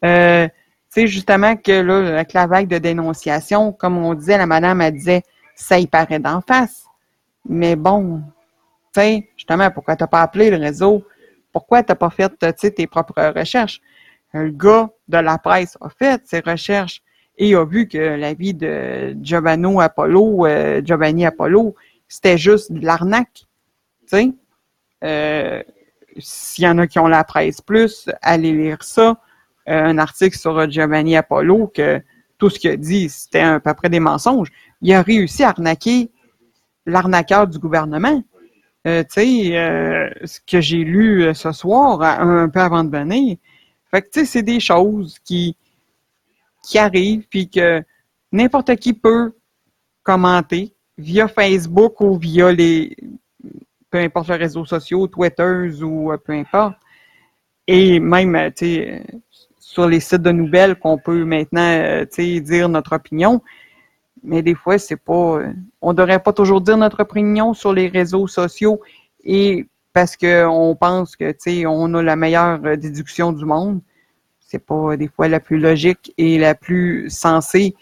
Euh, sais, justement que là, avec la vague de dénonciation, comme on disait, la madame, elle disait, ça y paraît d'en face. Mais bon, tu sais, justement, pourquoi t'as pas appelé le réseau? Pourquoi t'as pas fait tes propres recherches? Un gars de la presse a fait ses recherches et a vu que la vie de Giovanni Apollo, euh, Giovanni Apollo, c'était juste de l'arnaque. Tu sais? Euh, S'il y en a qui ont la presse plus, allez lire ça. Euh, un article sur Giovanni Apollo que tout ce qu'il a dit, c'était à peu près des mensonges. Il a réussi à arnaquer l'arnaqueur du gouvernement. Euh, tu sais, euh, ce que j'ai lu euh, ce soir, un, peu avant de venir. Fait que, tu sais, c'est des choses qui, qui arrivent, puis que n'importe qui peut commenter via Facebook ou via les, peu importe les réseaux sociaux, Twitter ou euh, peu importe. Et même, euh, tu sais, euh, sur les sites de nouvelles qu'on peut maintenant, euh, dire notre opinion. Mais des fois, c'est pas, euh, on devrait pas toujours dire notre opinion sur les réseaux sociaux et parce qu'on pense que, tu sais, on a la meilleure euh, déduction du monde. C'est pas des fois la plus logique et la plus sensée.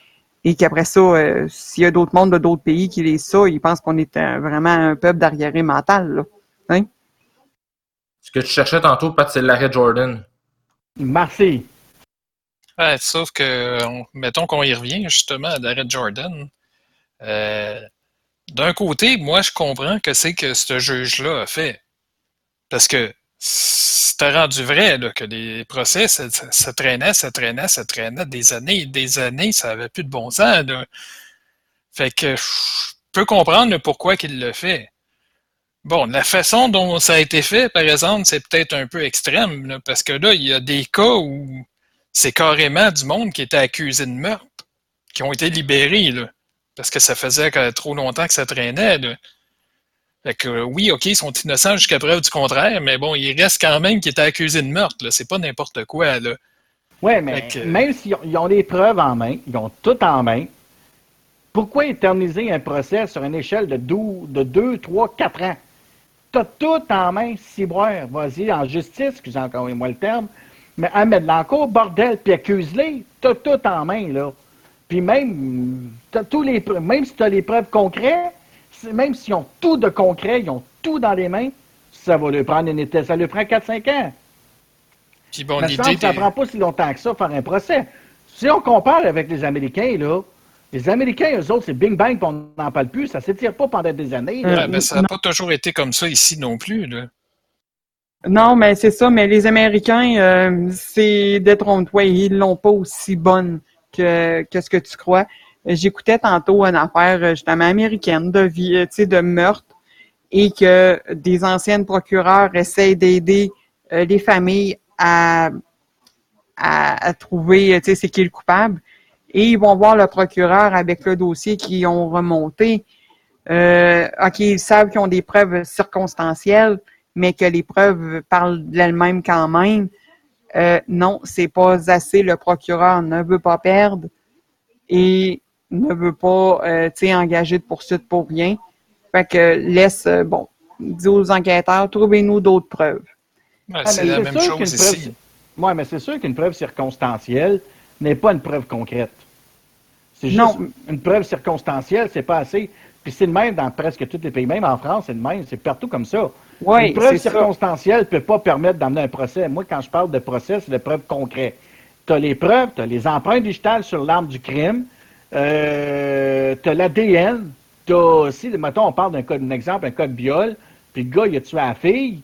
Et qu'après ça, euh, s'il y a d'autres mondes de d'autres pays qui lisent ça, ils pensent qu'on est un- vraiment un peuple d'arriéré mental, là. Hein? Ce que tu cherchais tantôt, Pat, c'est l'arrêt Jordan. Merci. Ouais, sauf que, on- mettons qu'on y revient justement à de Jordan. Euh, D'un côté, moi, je comprends que c'est que ce juge-là a fait. Parce que c'était rendu vrai que les procès ça, traînait, ça traînait, ça traînait des années et des années, ça avait plus de bon sens. Fait que je peux comprendre pourquoi qu'il le fait. Bon, la façon dont ça a été fait, par exemple, c'est peut-être un peu extrême, parce que là, il y a des cas où c'est carrément du monde qui était accusé de meurtre, qui ont été libérés, là, parce que ça faisait trop longtemps que ça traînait. Là. Fait que euh, oui, OK, ils sont innocents jusqu'à preuve du contraire, mais bon, il reste quand même qu'ils étaient accusés de meurtre. C'est pas n'importe quoi. Là. Ouais, mais que- même s'ils ont, les preuves en main, ils ont tout en main, pourquoi éterniser un procès sur une échelle de 12, de 2, 3, 4 ans? T'as tout en main, ciboire. Vas-y, en justice, excusez encore moi le terme, mais à mettre l'encours, bordel, puis accuse-les. T'as tout en main, là. Puis même, t'as tous les, preuves- même si tu as les preuves concrètes, même s'ils ont tout de concret, ils ont tout dans les mains, ça va lui prendre une étape, ça lui prend 4-5 ans. Puis bon, semble que ça des- prend pas si longtemps que ça faire un procès. Si on compare avec les Américains, là, les Américains, eux autres, c'est bing bang, puis on n'en parle plus. Ça s'étire pas pendant des années. là. Ouais, ben, ça n'a pas toujours été comme ça ici non plus. Là. Non, mais c'est ça, mais les Américains, euh, c'est détrompe-toi, ils l'ont pas aussi bonne que, ce que tu crois. J'écoutais tantôt une affaire euh, justement américaine de vie, euh, de meurtre et que des anciennes procureurs essayent d'aider les familles à, à, trouver, c'est qui le coupable. Et ils vont voir le procureur avec le dossier qu'ils ont remonté. OK, ils savent qu'ils ont des preuves circonstancielles, mais que les preuves parlent d'elles-mêmes quand même. Euh, non, c'est pas assez. Le procureur ne veut pas perdre et ne veut pas, euh, tu sais, engager de poursuite pour rien. Fait que laisse, euh, bon, dis aux enquêteurs, trouvez-nous d'autres preuves. Ouais, Ah, c'est la même chose qu'une ici. preuve- Ouais, mais c'est sûr qu'une preuve circonstancielle n'est pas une preuve concrète. C'est juste Non. une preuve circonstancielle, c'est pas assez. Puis c'est le même dans presque tous les pays, même en France, c'est le même, c'est partout comme ça. Oui, une preuve circonstancielle ne peut pas permettre d'amener un procès. Moi, quand je parle de procès, c'est de preuves concrètes. Tu as les preuves, tu as les empreintes digitales sur l'arme du crime, euh, tu as l'ADN, tu as aussi, mettons, on parle d'un cas, d'un exemple, un cas de viol, puis le gars, il a tué la fille,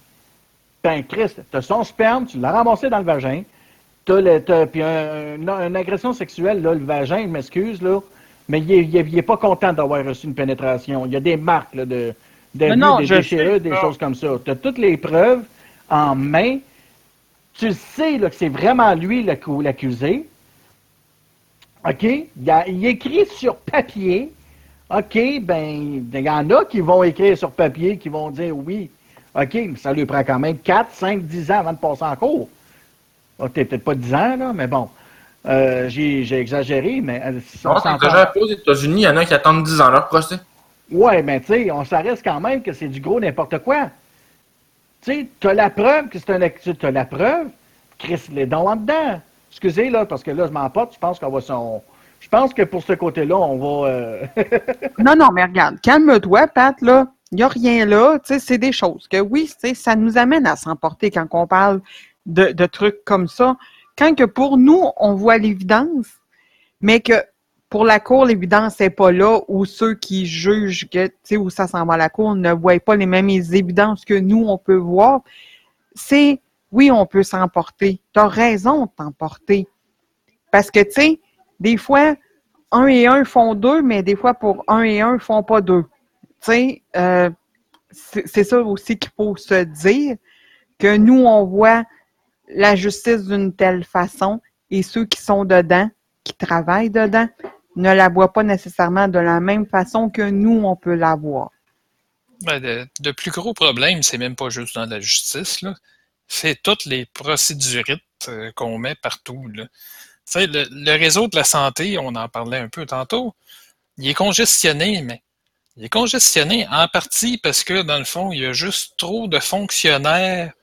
ben, Christ, tu as son sperme, tu l'as ramassé dans le vagin, tu as, puis un- une, agression sexuelle, là, le vagin, je m'excuse, là, mais il est, il est- il est pas content d'avoir reçu une pénétration. Il y a des marques là, de, Non, des je déchirures, sais des choses comme ça. Tu as toutes les preuves en main. Tu sais là, que c'est vraiment lui l'accusé. OK? Il, a- il écrit sur papier. OK, ben, il y en a qui vont écrire sur papier, qui vont dire oui. OK, mais ça lui prend quand même 4, 5, 10 ans avant de passer en cours. Ah, t'es peut-être pas 10 ans, là, mais bon. Euh, j'ai, exagéré, mais euh, si on Non, t'exagères pas aux États-Unis, il y en a qui attendent 10 ans leur procès. Ouais, mais tu sais, on s'arrête quand même que c'est du gros n'importe quoi. Tu sais, t'as la preuve que c'est un actu, t'as la preuve, Chris les dons en dedans. Excusez, là, parce que là, je m'emporte, je pense qu'on va s'en... Je pense que pour ce côté-là, on va... euh, Non, non, mais regarde, calme-toi, Pat, là. Il n'y a rien là. Tu sais, c'est des choses que oui, tu sais, ça nous amène à s'emporter quand on parle de trucs comme ça. Quand que pour nous, on voit l'évidence, mais que pour la Cour, l'évidence n'est pas là, ou ceux qui jugent que, tu sais, où ça s'en va à la Cour ne voient pas les mêmes évidences que nous, on peut voir. C'est, oui, on peut s'emporter. Tu as raison de t'emporter. Parce que, tu sais, des fois, un et un font deux, mais des fois, pour un et un, font pas deux. Tu sais, euh, c'est ça aussi qu'il faut se dire, que nous, on voit la justice d'une telle façon et ceux qui sont dedans, qui travaillent dedans, ne la voient pas nécessairement de la même façon que nous, on peut la voir. Ben, de, plus gros problèmes, c'est même pas juste dans la justice, c'est toutes les procédurites euh, qu'on met partout. Le, le, réseau de la santé, on en parlait un peu tantôt, il est congestionné, mais il est congestionné en partie parce que, dans le fond, il y a juste trop de fonctionnaires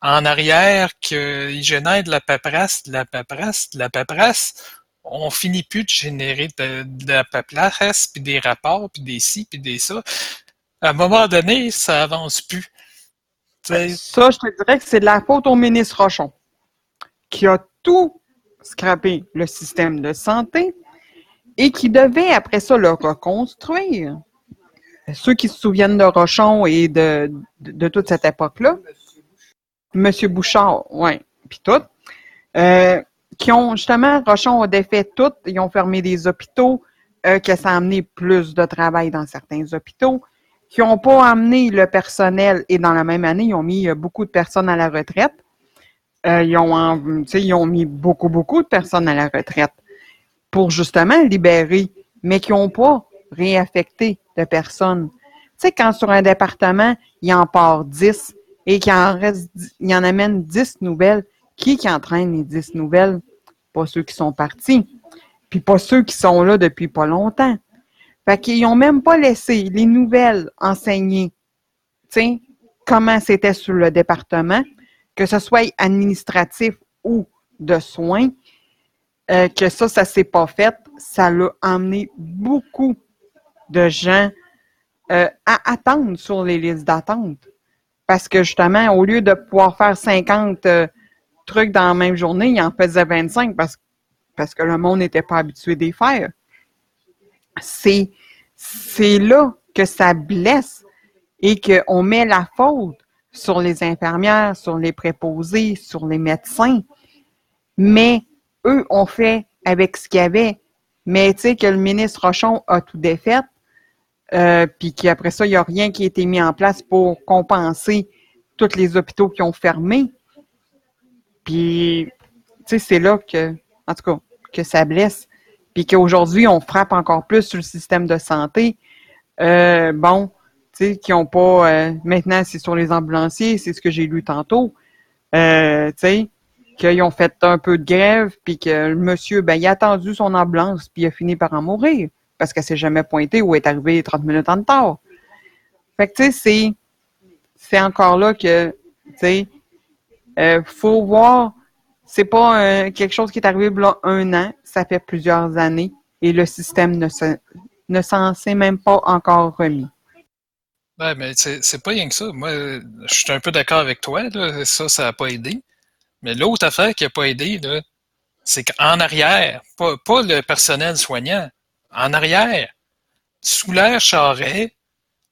en arrière qu'ils génèrent de la paperasse, de la paperasse, de la paperasse. On finit plus de générer de, la paperasse, puis des rapports, puis des ci, puis des ça. À un moment donné, ça avance plus. Ça, je te dirais que c'est de la faute au ministre Rochon, qui a tout scrappé le système de santé et qui devait après ça le reconstruire. Ceux qui se souviennent de Rochon et de, de, toute cette époque-là, Monsieur Bouchard, oui, puis tout, euh, qui ont justement, Rochon a défait tout, ils ont fermé des hôpitaux, euh, que ça a amené plus de travail dans certains hôpitaux, qui n'ont pas amené le personnel, et dans la même année, ils ont mis euh, beaucoup de personnes à la retraite. Euh, ils, ont, mis beaucoup, beaucoup de personnes à la retraite pour justement libérer, mais qui n'ont pas réaffecté de personnes. Tu sais, quand sur un département, il en part 10 et qu'il en en amène 10 nouvelles, qui qui entraîne les 10 nouvelles? Pas ceux qui sont partis, puis pas ceux qui sont là depuis pas longtemps. Fait qu'ils n'ont même pas laissé les nouvelles enseigner, tu comment c'était sur le département, que ce soit administratif ou de soins, euh, que ça, ça s'est pas fait. Ça l'a emmené beaucoup de gens euh, à attendre sur les listes d'attente. Parce que justement, au lieu de pouvoir faire 50 euh, trucs dans la même journée, il en faisait 25 parce, que le monde n'était pas habitué d'y faire. C'est, c'est là que ça blesse et qu'on met la faute sur les infirmières, sur les préposés, sur les médecins. Mais eux ont fait avec ce qu'il y avait. Mais tu sais que le ministre Rochon a tout défait, euh, puis qu'après ça, il n'y a rien qui a été mis en place pour compenser tous les hôpitaux qui ont fermé. Puis, tu sais, c'est là que, en tout cas, que ça blesse. Puis qu'aujourd'hui, on frappe encore plus sur le système de santé. Euh, bon, tu sais, qui n'ont pas. Euh, maintenant, c'est sur les ambulanciers, c'est ce que j'ai lu tantôt. Euh, tu sais, qu'ils ont fait un peu de grève, puis que le monsieur, ben, il a attendu son ambulance, puis il a fini par en mourir, parce qu'elle s'est jamais pointée ou est arrivée 30 minutes en retard. Fait que, tu sais, c'est, c'est encore là que, tu sais, euh, faut voir, c'est pas quelque chose qui est arrivé là un an, ça fait plusieurs années, et le système ne, se, ne s'en s'est même pas encore remis. Ben, mais c'est pas rien que ça. Moi, je suis un peu d'accord avec toi. Ça, ça n'a pas aidé. Mais l'autre affaire qui n'a pas aidé, c'est qu'en arrière, pas, pas, le personnel soignant, en arrière, sous l'air charret,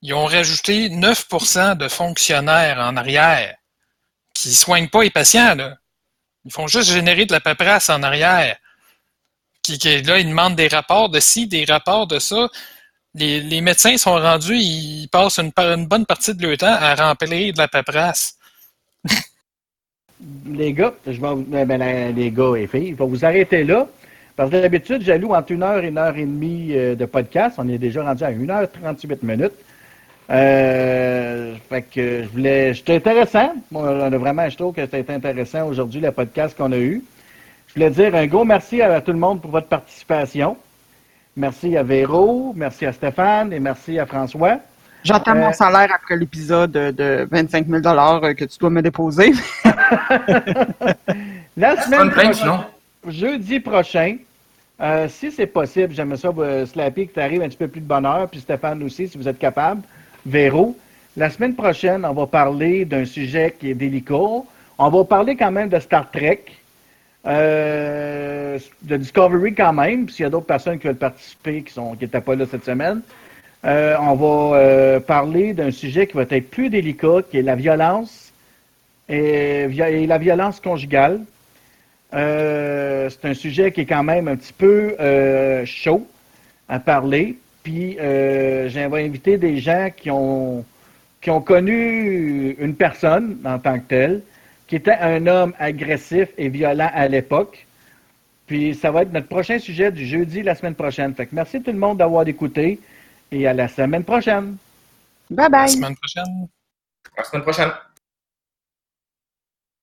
ils ont rajouté 9% de fonctionnaires en arrière qui ne soignent pas les patients. Là. Ils font juste générer de la paperasse en arrière. Qui, là, ils demandent des rapports de ci, des rapports de ça les, médecins sont rendus, ils passent une, bonne partie de leur temps à remplir de la paperasse. les gars, je vais, ben, ben les gars filles, vous arrêter là. Parce que d'habitude, j'alloue entre une heure et une heure et demie euh, de podcast. On est déjà rendu à 1h38 minutes. Euh, fait que je voulais. C'était intéressant. on a vraiment, je trouve que c'était intéressant aujourd'hui, le podcast qu'on a eu. Je voulais dire un gros merci à tout le monde pour votre participation. Merci à Véro, merci à Stéphane et merci à François. J'entends mon euh, salaire après l'épisode de 25 000 euh, que tu dois me déposer. La semaine prochaine, jeudi prochain, euh, si c'est possible, j'aimerais ça, Slappy, que tu arrives un petit peu plus de bonheur, puis Stéphane aussi, si vous êtes capable. Véro, la semaine prochaine, on va parler d'un sujet qui est délicat. On va parler quand même de Star Trek. Euh, de Discovery quand même, s'il y a d'autres personnes qui veulent participer qui sont qui n'étaient pas là cette semaine. Euh, on va euh, parler d'un sujet qui va être plus délicat, qui est la violence et, et la violence conjugale. Euh, c'est un sujet qui est quand même un petit peu euh, chaud à parler. Puis euh, j'aimerais inviter des gens qui ont qui ont connu une personne en tant que telle, qui était un homme agressif et violent à l'époque. Puis ça va être notre prochain sujet du jeudi la semaine prochaine. Fait que merci tout le monde d'avoir écouté et à la semaine prochaine. Bye bye. La semaine prochaine. À la semaine prochaine.